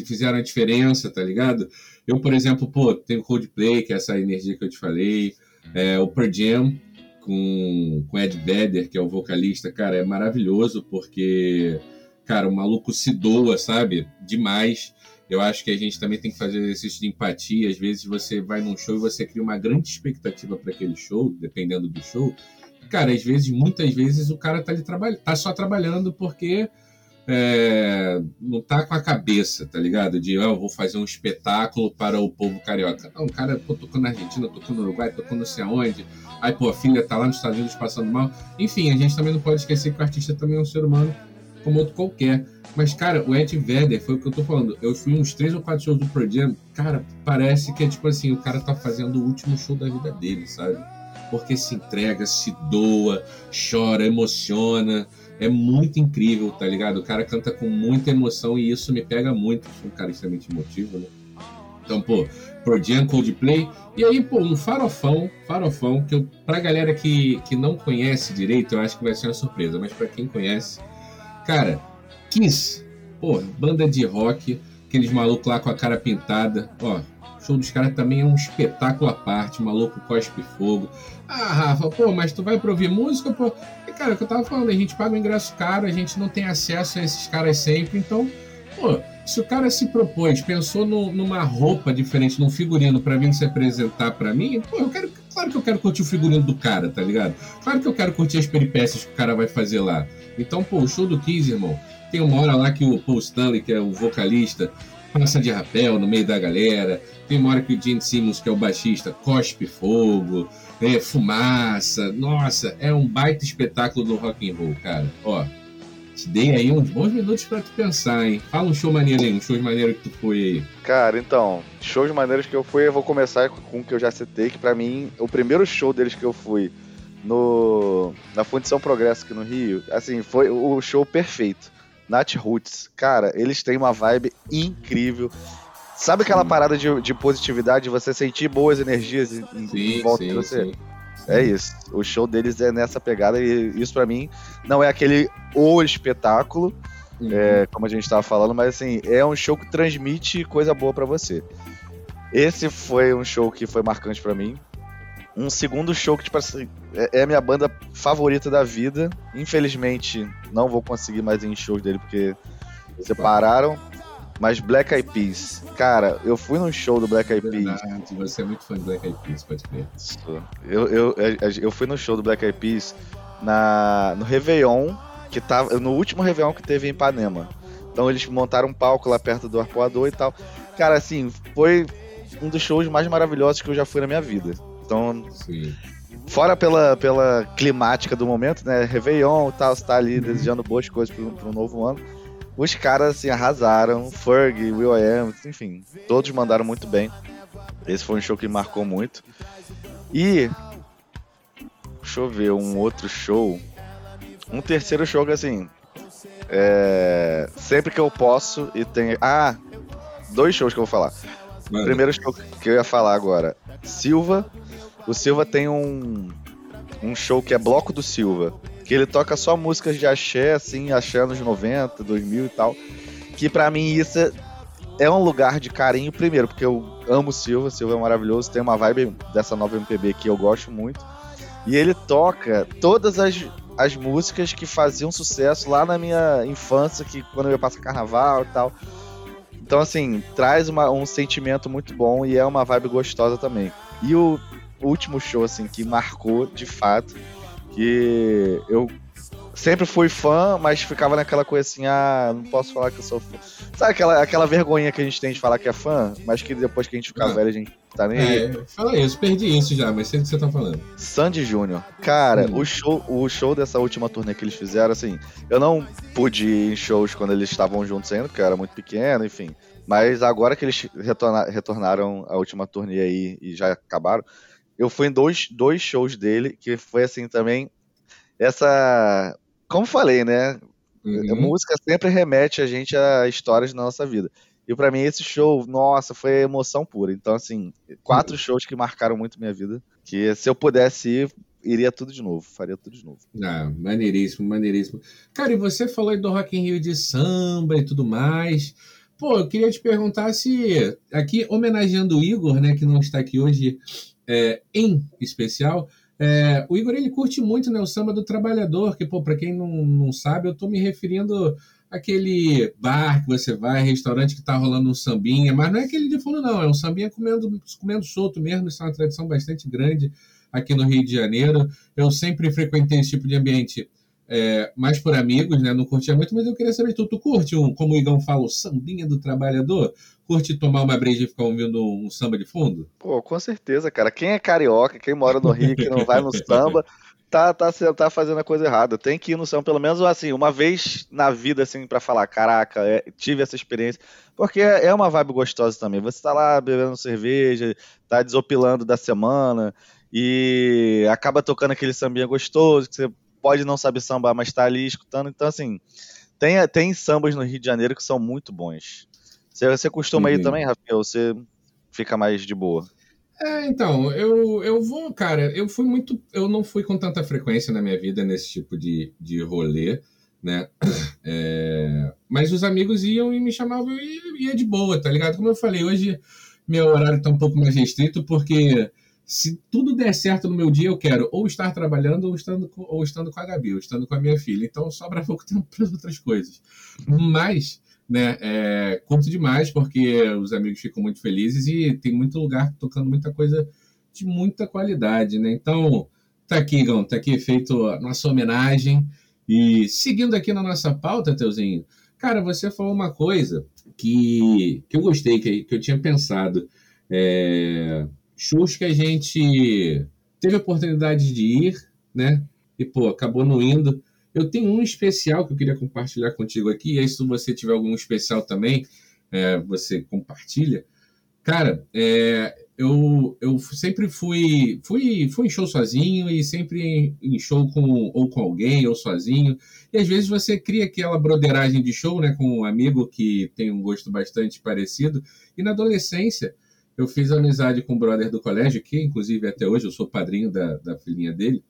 S1: fizeram a diferença, tá ligado? Eu, por exemplo, pô, tenho Coldplay, que é essa energia que eu te falei, é, o Pearl Jam com, com Ed Vedder, que é o vocalista, cara, é maravilhoso porque, cara, o maluco se doa, sabe? Demais. Eu acho que a gente também tem que fazer exercício de empatia. Às vezes você vai num show e você cria uma grande expectativa para aquele show, dependendo do show. Cara, às vezes, muitas vezes, o cara tá, ali tá só trabalhando porque é, não tá com a cabeça, tá ligado? De oh, eu vou fazer um espetáculo para o povo carioca. Não, o cara pô, tocou na Argentina, tocou no Uruguai, tocou não sei aonde. Aí, pô, a filha tá lá nos Estados Unidos passando mal. Enfim, a gente também não pode esquecer que o artista também é um ser humano como outro qualquer. Mas, cara, o Ed Vedder, foi o que eu tô falando. Eu fui uns três ou quatro shows do Pearl Jam. Cara, parece que é tipo assim, o cara tá fazendo o último show da vida dele, sabe? Porque se entrega, se doa, chora, emociona. É muito incrível, tá ligado? O cara canta com muita emoção e isso me pega muito. Sou um cara extremamente emotivo, né? Então, pô, Pearl Jam, Coldplay. E aí, pô, um farofão, farofão, que eu, pra galera que, que não conhece direito, eu acho que vai ser uma surpresa. Mas para quem conhece, Cara, Kiss, pô, banda de rock, aqueles malucos lá com a cara pintada, ó. O show dos caras também é um espetáculo à parte, maluco cospe fogo. Ah, Rafa, pô, mas tu vai pra ouvir música, pô. E, cara, o que eu tava falando, a gente paga um ingresso caro, a gente não tem acesso a esses caras sempre, então, pô, se o cara se propôs, pensou no, numa roupa diferente, num figurino para vir se apresentar para mim, pô, eu quero, claro que eu quero curtir o figurino do cara, tá ligado? Claro que eu quero curtir as peripécias que o cara vai fazer lá. Então, pô, o show do Kiss, irmão, tem uma hora lá que o Paul Stanley, que é o vocalista, passa de rapel no meio da galera. Tem uma hora que o Gene Simmons, que é o baixista, cospe fogo, é, fumaça. Nossa, é um baita espetáculo do rock and roll, cara. Ó, te dei aí uns bons minutos para tu pensar, hein? Fala um show maneiro aí, um show maneiro que tu foi aí.
S2: Cara, então, shows maneiros que eu fui, eu vou começar com o que eu já citei, que para mim, o primeiro show deles que eu fui no na Fundição Progresso aqui no Rio, assim, foi o show perfeito. Nat Roots, cara, eles têm uma vibe incrível. Sabe aquela parada de, de positividade, de você sentir boas energias em, sim, volta sim, de você? Sim. É isso. O show deles é nessa pegada e isso para mim não é aquele o espetáculo, uhum. é, como a gente estava falando, mas assim, é um show que transmite coisa boa para você. Esse foi um show que foi marcante para mim um segundo show que, tipo assim, é, é a minha banda favorita da vida. Infelizmente, não vou conseguir mais ir em shows dele porque separaram. Mas Black Eyed Peas, cara, eu fui num show do Black Eyed Peas.
S1: Você é muito fã do Black Eyed Peas, pode crer.
S2: Eu, eu, eu, eu fui no show do Black Eyed Peas na, no Réveillon, que tava. No último Réveillon que teve em Ipanema. Então eles montaram um palco lá perto do arpoador e tal. Cara, assim, foi um dos shows mais maravilhosos que eu já fui na minha vida. Então, Sim. fora pela, pela climática do momento, né? Réveillon e tal, você tá ali desejando boas coisas pro, pro novo ano. Os caras, assim, arrasaram. Ferg, Will I Am, enfim, todos mandaram muito bem. Esse foi um show que marcou muito. E. Deixa eu ver, um outro show. Um terceiro show que, assim. É, sempre que eu posso e tem. Ah! Dois shows que eu vou falar. Mano. Primeiro show que eu ia falar agora: Silva o Silva tem um, um show que é Bloco do Silva, que ele toca só músicas de axé, assim, axé anos 90, 2000 e tal. Que para mim isso é, um lugar de carinho, primeiro, porque eu amo Silva, Silva é maravilhoso, tem uma vibe dessa nova MPB que eu gosto muito. E ele toca todas as, as músicas que faziam sucesso lá na minha infância, que quando eu ia passar carnaval e tal. Então, assim, traz uma, um sentimento muito bom e é uma vibe gostosa também. E o último show, assim, que marcou de fato. Que eu sempre fui fã, mas ficava naquela coisa assim, ah, não posso falar que eu sou fã. Sabe aquela, aquela vergonha que a gente tem de falar que é fã, mas que depois que a gente ficar ah, velho, a gente tá nem
S1: é, Fala isso, perdi isso já, mas sei o que você tá falando.
S2: Sandy Júnior. Cara, hum. o, show, o show dessa última turnê que eles fizeram, assim, eu não pude ir em shows quando eles estavam juntos ainda, porque eu era muito pequeno, enfim. Mas agora que eles retorna, retornaram a última turnê aí e já acabaram, eu fui em dois, dois shows dele, que foi assim também. Essa. Como falei, né? Uhum. Música sempre remete a gente a histórias da nossa vida. E para mim esse show, nossa, foi emoção pura. Então, assim, quatro uhum. shows que marcaram muito minha vida. Que se eu pudesse ir, iria tudo de novo, faria tudo de novo.
S1: Ah, maneiríssimo, maneiríssimo. Cara, e você falou do Rock in Rio de samba e tudo mais. Pô, eu queria te perguntar se, aqui homenageando o Igor, né, que não está aqui hoje é, em especial, é, o Igor ele curte muito né, o samba do trabalhador, que, pô, para quem não, não sabe, eu tô me referindo àquele bar que você vai, restaurante que tá rolando um sambinha, mas não é aquele de fundo, não, é um sambinha comendo, comendo solto mesmo, isso é uma tradição bastante grande aqui no Rio de Janeiro. Eu sempre frequentei esse tipo de ambiente é, mais por amigos, né? Não curtia muito, mas eu queria saber, tu, tu curte um, como o Igão fala, o sambinha do trabalhador? Curte tomar uma breja e ficar ouvindo um samba de fundo?
S2: Pô, com certeza, cara. Quem é carioca, quem mora no Rio, que não vai no samba, tá, tá, tá fazendo a coisa errada. Tem que ir no samba, pelo menos assim, uma vez na vida, assim, para falar, caraca, é, tive essa experiência. Porque é, é uma vibe gostosa também. Você tá lá bebendo cerveja, tá desopilando da semana e acaba tocando aquele sambinha gostoso que você pode não saber sambar, mas tá ali escutando. Então, assim, tem, tem sambas no Rio de Janeiro que são muito bons. Você, você costuma uhum. ir também, Rafael? Você fica mais de boa?
S1: É, então, eu, eu vou, cara, eu fui muito. Eu não fui com tanta frequência na minha vida nesse tipo de, de rolê, né? É, mas os amigos iam e me chamavam e ia de boa, tá ligado? Como eu falei, hoje meu horário tá um pouco mais restrito, porque se tudo der certo no meu dia, eu quero ou estar trabalhando ou estando com, ou estando com a Gabi, ou estando com a minha filha. Então sobra pouco tempo para outras coisas. Mas, né, é, curto demais porque os amigos ficam muito felizes e tem muito lugar tocando muita coisa de muita qualidade, né? Então, tá aqui, Gão, tá aqui feito a nossa homenagem. E seguindo aqui na nossa pauta, Teuzinho, cara, você falou uma coisa que, que eu gostei, que, que eu tinha pensado. É, shows que a gente teve a oportunidade de ir, né? E, pô, acabou não indo. Eu tenho um especial que eu queria compartilhar contigo aqui, e aí, se você tiver algum especial também, é, você compartilha. Cara, é, eu, eu sempre fui, fui, fui em show sozinho e sempre em, em, show com, ou com alguém ou sozinho. E às vezes você cria aquela broderagem de show né, com um amigo que tem um gosto bastante parecido. E na adolescência, eu fiz amizade com um brother do colégio, que inclusive até hoje eu sou padrinho da, da filhinha dele.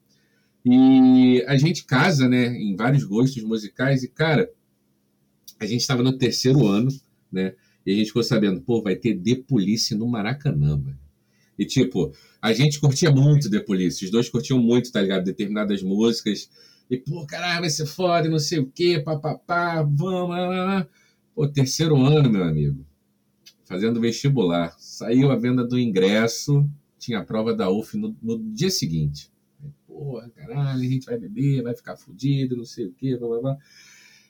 S1: E a gente casa, né, em vários gostos musicais. E, cara, a gente estava no terceiro ano, né? E a gente ficou sabendo, pô, vai ter The Police no Maracanã, mano. E, tipo, a gente curtia muito The Police. Os dois curtiam muito, tá ligado? Determinadas músicas. E, pô, caralho, vai ser foda, não sei o quê, papapá, vamos. Pô, terceiro ano, meu amigo fazendo vestibular. Saiu a venda do ingresso, tinha a prova da UF no, no dia seguinte. Porra, caralho, a gente vai beber, vai ficar fudido, não sei o quê, blá, blá, blá.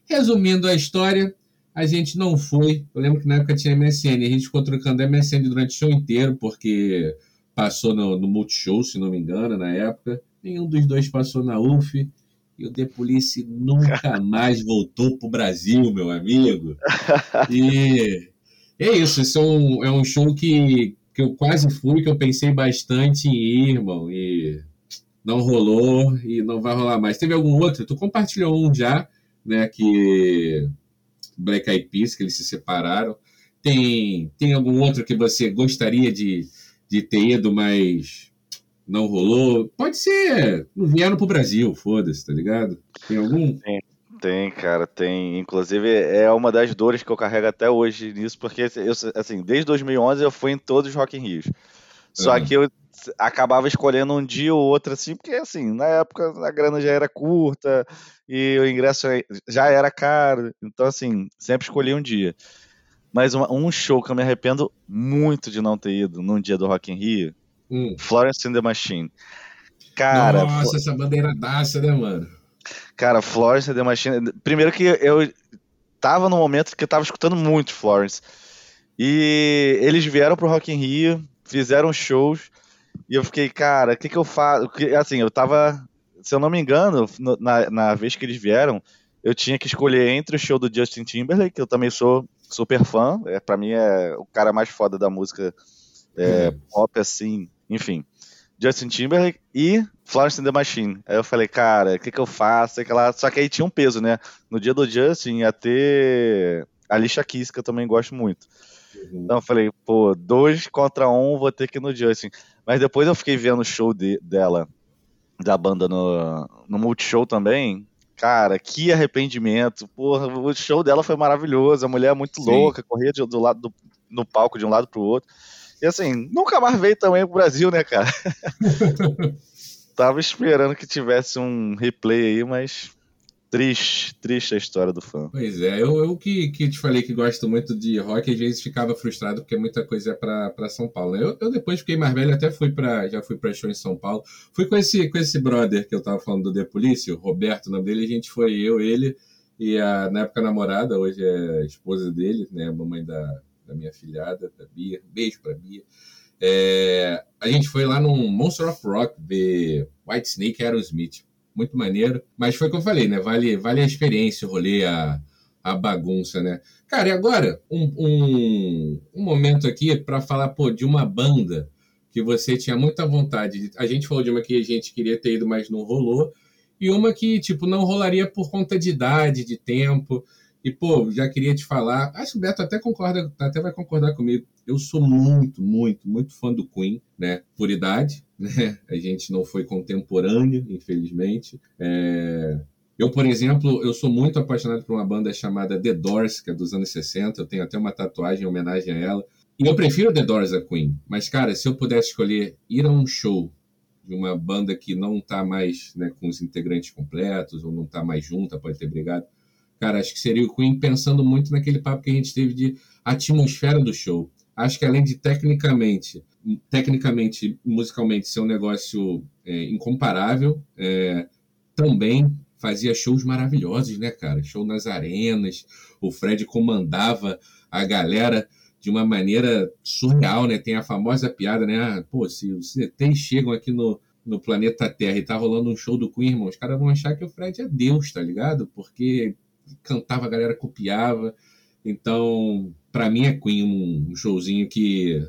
S1: Resumindo a história, a gente não foi. Eu lembro que na época tinha MSN, a gente ficou trocando MSN durante o show inteiro, porque passou no, no Multishow, se não me engano, na época. Nenhum dos dois passou na UF. E o The Police nunca mais voltou pro Brasil, meu amigo. E é isso, esse é um, é um show que, que eu quase fui, que eu pensei bastante em ir, irmão, e não rolou e não vai rolar mais. Teve algum outro? Tu compartilhou um já, né, que Black Eyed Peas, que eles se separaram. Tem, tem algum outro que você gostaria de, de ter ido, mas não rolou? Pode ser, não vieram pro Brasil, foda-se, tá ligado? Tem algum?
S2: Tem. Tem, cara, tem. Inclusive, é uma das dores que eu carrego até hoje nisso, porque, eu, assim, desde 2011 eu fui em todos os Rock in Rios. Só uhum. que eu acabava escolhendo um dia ou outro, assim, porque, assim, na época a grana já era curta e o ingresso já era caro. Então, assim, sempre escolhi um dia. Mas uma, um show que eu me arrependo muito de não ter ido num dia do Rock in Rio, hum. Florence and the Machine. Cara...
S1: Nossa, essa bandeira daça, né, mano?
S2: Cara, Florence The Machine. Primeiro que eu tava no momento que eu tava escutando muito Florence. E eles vieram pro Rock in Rio, fizeram shows, e eu fiquei, cara, o que que eu faço? Assim, eu tava, se eu não me engano, na, na vez que eles vieram, eu tinha que escolher entre o show do Justin Timberlake, que eu também sou super fã, é, para mim é o cara mais foda da música é, uhum. pop, assim, enfim. Justin Timberlake e Florence and the Machine. Aí eu falei, cara, o que, que eu faço? Só que aí tinha um peso, né? No dia do Justin ia ter a Alicia Keys, que eu também gosto muito. Uhum. Então eu falei, pô, dois contra um, vou ter que ir no Justin. Mas depois eu fiquei vendo o show de, dela, da banda no, no Multishow também. Cara, que arrependimento. Porra, o show dela foi maravilhoso. A mulher é muito Sim. louca, corria de, do lado do, no palco de um lado pro outro. E assim, nunca mais veio também pro Brasil, né, cara? Tava esperando que tivesse um replay aí, mas triste, triste a história do fã.
S1: Pois é, eu, eu que, que te falei que gosto muito de rock, às vezes ficava frustrado porque muita coisa é para São Paulo. Né? Eu, eu depois fiquei mais velho, até fui para já fui para show em São Paulo. Fui com esse com esse brother que eu tava falando do The Police, o Roberto, o nome dele, a gente foi eu, ele e a na época a namorada, hoje é esposa dele, né, a mamãe da da minha filhada, da Bia. Beijo pra Bia. É, a gente foi lá num Monster of Rock ver White Snake Aerosmith. Muito maneiro. Mas foi o que eu falei, né? Vale, vale a experiência, o rolê, a, a bagunça, né? Cara, e agora, um, um, um momento aqui para falar, pô, de uma banda que você tinha muita vontade. De... A gente falou de uma que a gente queria ter ido, mas não rolou. E uma que, tipo, não rolaria por conta de idade, de tempo. E, pô, já queria te falar, acho que o Beto até concorda, até vai concordar comigo. Eu sou muito, muito, muito fã do Queen, né? Por idade, né? A gente não foi contemporâneo, infelizmente. É... Eu, por exemplo, eu sou muito apaixonado por uma banda chamada The Doors, que é dos anos 60. Eu tenho até uma tatuagem em homenagem a ela. E eu prefiro The Doors a Queen. Mas, cara, se eu pudesse escolher ir a um show de uma banda que não tá mais né, com os integrantes completos, ou não tá mais junta, pode ter brigado, Cara, acho que seria o Queen pensando muito naquele papo que a gente teve de atmosfera do show. Acho que além de tecnicamente, tecnicamente, musicalmente ser um negócio é, incomparável, é, também fazia shows maravilhosos, né, cara? Show nas arenas, o Fred comandava a galera de uma maneira surreal, né? Tem a famosa piada, né? Ah, pô, se os ETs chegam aqui no, no planeta Terra e tá rolando um show do Queen, irmão, os caras vão achar que o Fred é Deus, tá ligado? Porque cantava, a galera copiava. Então, para mim é Queen um, showzinho que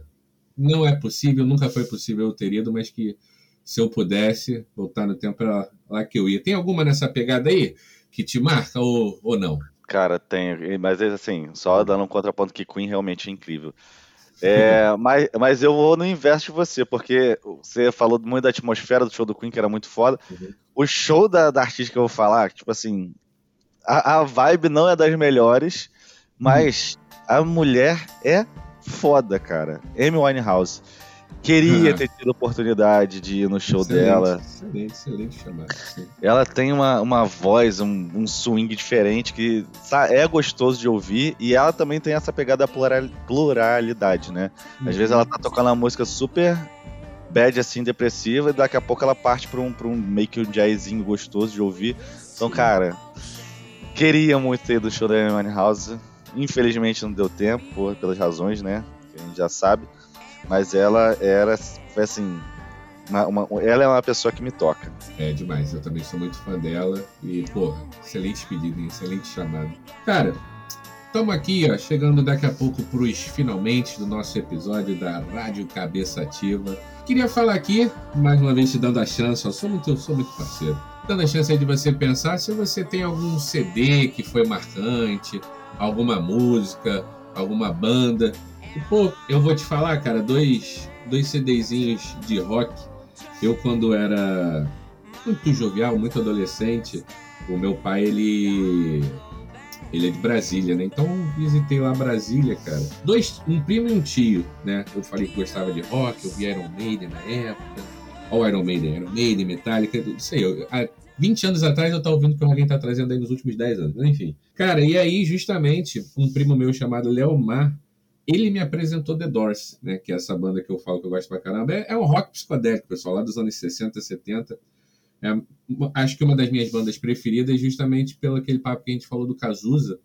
S1: não é possível, nunca foi possível eu ter ido, mas que se eu pudesse voltar no tempo era lá que eu ia. Tem alguma nessa pegada aí que te marca ou, ou não?
S2: Cara, tem, mas assim, só dando um contraponto que Queen realmente é incrível. É, mas, mas eu vou no inverso de você, porque você falou muito da atmosfera do show do Queen, que era muito foda. Uhum. O show da, da artista que eu vou falar, tipo assim, a, a vibe não é das melhores, mas a mulher é foda, cara. Amy Winehouse. Queria ah. ter tido oportunidade de ir no show
S1: excelente,
S2: dela.
S1: Excelente, excelente chamada.
S2: Ela tem uma, uma voz, um, um swing diferente que é gostoso de ouvir e ela também tem essa pegada plural, pluralidade, né? Às uhum. vezes ela tá tocando uma música super bad, assim, depressiva e daqui a pouco ela parte pra um, pra um meio que um jazzinho gostoso de ouvir. Então, Sim. cara, Queria muito ter do show da Amy House. Infelizmente não deu tempo, pelas razões, né? Que a gente já sabe. Mas ela era, foi assim, uma, uma, ela é uma pessoa que me toca.
S1: É demais, eu também sou muito fã dela. E, pô, excelente pedido, excelente chamado. Cara, estamos aqui, ó, chegando daqui a pouco para os finalmente do nosso episódio da Rádio Cabeça Ativa. Queria falar aqui, mais uma vez te dando a chance, ó, sou muito, sou muito parceiro dando a chance de você pensar se você tem algum CD que foi marcante, alguma música, alguma banda. E, pô, eu vou te falar, cara, dois, dois CDzinhos de rock. Eu, quando era muito jovial, muito adolescente, o meu pai, ele. Ele é de Brasília, né? Então visitei lá Brasília, cara. Dois, um primo e um tio, né? Eu falei que gostava de rock, eu vi Iron Maiden na época o Iron Maiden, Iron Maiden, Metallica, não sei, eu, há 20 anos atrás eu tava ouvindo que alguém tá trazendo aí nos últimos 10 anos, enfim. Cara, e aí justamente um primo meu chamado Leomar, ele me apresentou The Doors, né, que é essa banda que eu falo que eu gosto pra caramba, é, é um rock psicodélico, pessoal, lá dos anos 60, 70, é, acho que uma das minhas bandas preferidas, justamente pelo aquele papo que a gente falou do Cazuza,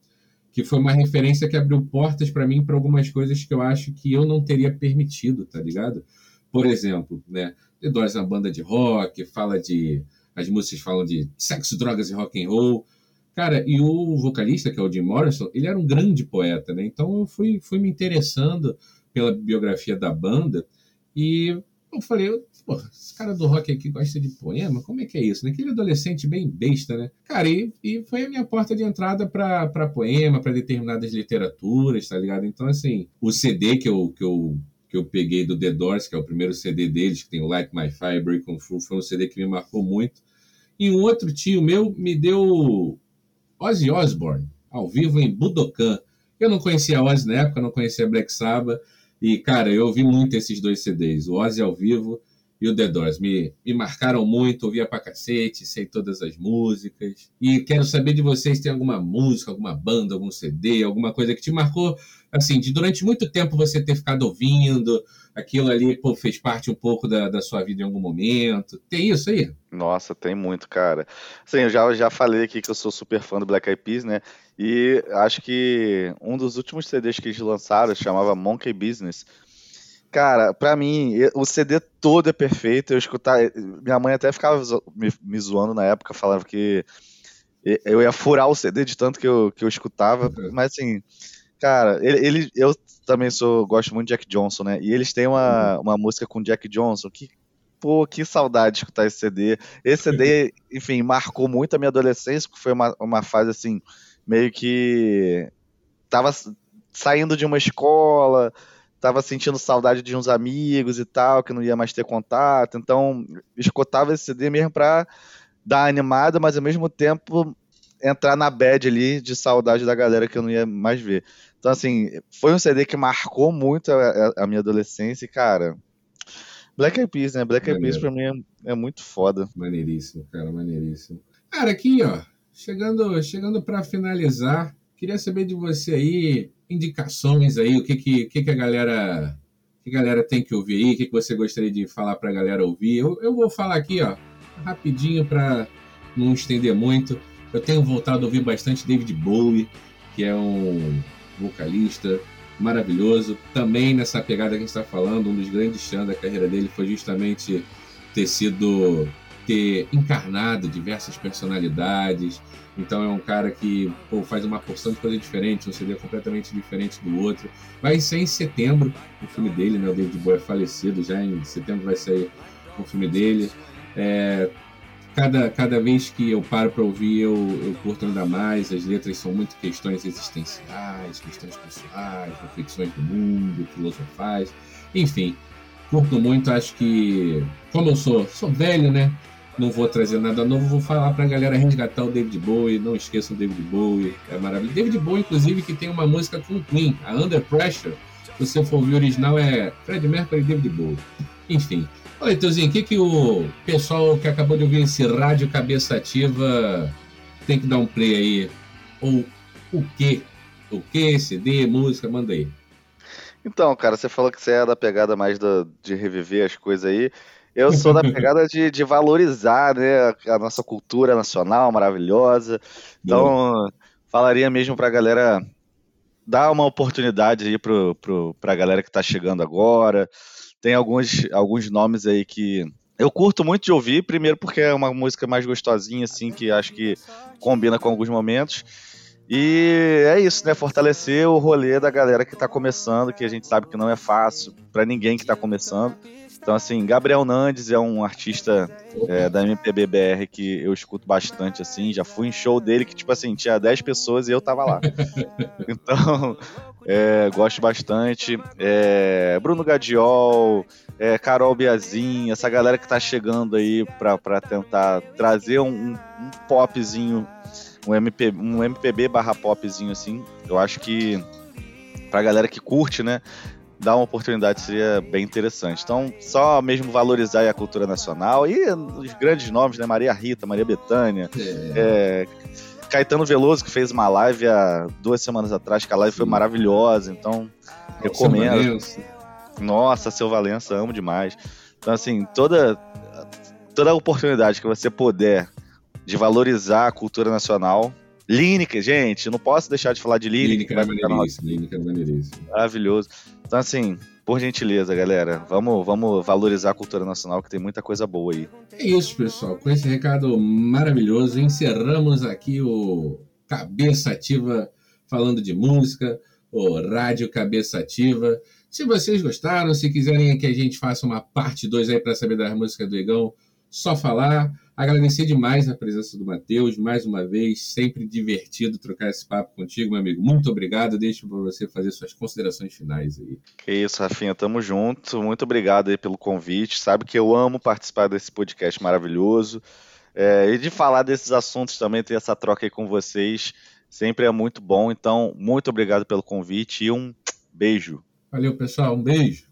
S1: que foi uma referência que abriu portas para mim para algumas coisas que eu acho que eu não teria permitido, tá ligado? Por exemplo, né? The Doors é uma banda de rock, fala de as músicas falam de sexo, drogas e rock and roll. Cara, e o vocalista, que é o Jim Morrison, ele era um grande poeta, né? Então eu fui, fui me interessando pela biografia da banda e eu falei, pô, esse cara do rock aqui gosta de poema? Como é que é isso? Né? Aquele adolescente bem besta, né? Cara, e, e foi a minha porta de entrada para poema, para determinadas literaturas, tá ligado? Então, assim, o CD que eu, que eu que eu peguei do The Doors, que é o primeiro CD deles, que tem Light My Fire, Break On Through, foi um CD que me marcou muito. E um outro tio meu me deu Ozzy Osbourne, ao vivo em Budokan. Eu não conhecia Ozzy na época, não conhecia Black Sabbath, e, cara, eu ouvi muito esses dois CDs, o Ozzy ao vivo e o The Doors. Me, me marcaram muito, ouvia pra cacete, sei todas as músicas. E quero saber de vocês, tem alguma música, alguma banda, algum CD, alguma coisa que te marcou, assim, de durante muito tempo você ter ficado ouvindo, aquilo ali pô, fez parte um pouco da, da sua vida em algum momento. Tem isso aí?
S2: Nossa, tem muito, cara. Assim, eu já, já falei aqui que eu sou super fã do Black Eyed Peas, né? E acho que um dos últimos CDs que eles lançaram chamava Monkey Business Cara, pra mim, o CD todo é perfeito. Eu escutar. Minha mãe até ficava me, me zoando na época, falava que eu ia furar o CD de tanto que eu, que eu escutava. Uhum. Mas assim, cara, ele, ele, eu também sou, gosto muito de Jack Johnson, né? E eles têm uma, uhum. uma música com Jack Johnson que, pô, que saudade de escutar esse CD. Esse CD, enfim, marcou muito a minha adolescência, porque foi uma, uma fase assim, meio que tava saindo de uma escola tava sentindo saudade de uns amigos e tal, que não ia mais ter contato. Então, escutava esse CD mesmo pra dar animada, mas ao mesmo tempo entrar na bad ali de saudade da galera que eu não ia mais ver. Então, assim, foi um CD que marcou muito a, a minha adolescência e, cara. Black Eyed Peas, né? Black Eyed Peas pra mim é, é, muito foda.
S1: Maneiríssimo, cara, maneiríssimo. Cara, aqui, ó, chegando, chegando para finalizar, queria saber de você aí, indicações aí, o que que, que, que a galera que a galera tem que ouvir aí, o que, que você gostaria de falar para a galera ouvir. Eu, eu vou falar aqui, ó, rapidinho para não estender muito. Eu tenho voltado a ouvir bastante David Bowie, que é um vocalista maravilhoso. Também nessa pegada que a gente está falando, um dos grandes chãs da carreira dele foi justamente ter sido ter encarnado diversas personalidades. Então é um cara que pô, faz uma porção de coisa diferente, um CD completamente diferente do outro. Vai sair em setembro o filme dele, né? O David Bowie é falecido, já em setembro vai sair o filme dele. É, cada, cada vez que eu paro para ouvir, eu, eu curto ainda mais. As letras são muito questões existenciais, questões pessoais, reflexões do mundo, filosofais. Enfim, curto muito. Acho que, como eu sou, sou velho, né? não vou trazer nada novo, vou falar pra galera resgatar o David Bowie, não esqueçam o David Bowie, é maravilhoso. David Bowie, inclusive, que tem uma música com o Queen, a Under Pressure, se você for ouvir o original, é Fred Mercury e David Bowie. Enfim. Olha, Teuzinho, o que, que o pessoal que acabou de ouvir esse rádio cabeça ativa tem que dar um play aí? Ou o quê? O quê? CD, música, manda aí.
S2: Então, cara, você falou que você é da pegada mais do, de reviver as coisas aí. Eu sou da pegada de, de valorizar né, a nossa cultura nacional maravilhosa. Então, falaria mesmo para a galera dar uma oportunidade aí para a galera que está chegando agora. Tem alguns, alguns nomes aí que eu curto muito de ouvir, primeiro porque é uma música mais gostosinha, assim, que acho que combina com alguns momentos. E é isso, né? Fortalecer o rolê da galera que está começando, que a gente sabe que não é fácil para ninguém que está começando. Então, assim, Gabriel Nandes é um artista é, da MPB-BR que eu escuto bastante, assim. Já fui em show dele que, tipo assim, tinha 10 pessoas e eu tava lá. Então, é, gosto bastante. É, Bruno Gadiol, é, Carol Biazin, essa galera que tá chegando aí pra, pra tentar trazer um, um, um popzinho, um, MP, um MPB barra popzinho, assim. Eu acho que pra galera que curte, né? Dar uma oportunidade seria bem interessante. Então, só mesmo valorizar a cultura nacional e os grandes nomes, né? Maria Rita, Maria Bethânia, é. É, Caetano Veloso, que fez uma live há duas semanas atrás, que a live Sim. foi maravilhosa, então recomendo. Nossa, seu Valença, amo demais. Então, assim, toda toda a oportunidade que você puder de valorizar a cultura nacional. Línica, gente, não posso deixar de falar de Línica. Línica é maneiríssimo, Línica é maneiríssimo. Maravilhoso. Então, assim, por gentileza, galera, vamos, vamos valorizar a cultura nacional, que tem muita coisa boa aí.
S1: É isso, pessoal. Com esse recado maravilhoso, encerramos aqui o Cabeça Ativa falando de música, o Rádio Cabeça Ativa. Se vocês gostaram, se quiserem que a gente faça uma parte 2 aí para saber das músicas do Igão, só falar. Agradecer demais a presença do Matheus, mais uma vez, sempre divertido trocar esse papo contigo, meu amigo. Muito obrigado, deixo para você fazer suas considerações finais aí.
S2: Que isso, Rafinha, tamo junto. Muito obrigado aí pelo convite. Sabe que eu amo participar desse podcast maravilhoso. É, e de falar desses assuntos também, ter essa troca aí com vocês, sempre é muito bom. Então, muito obrigado pelo convite e um beijo.
S1: Valeu, pessoal. Um beijo.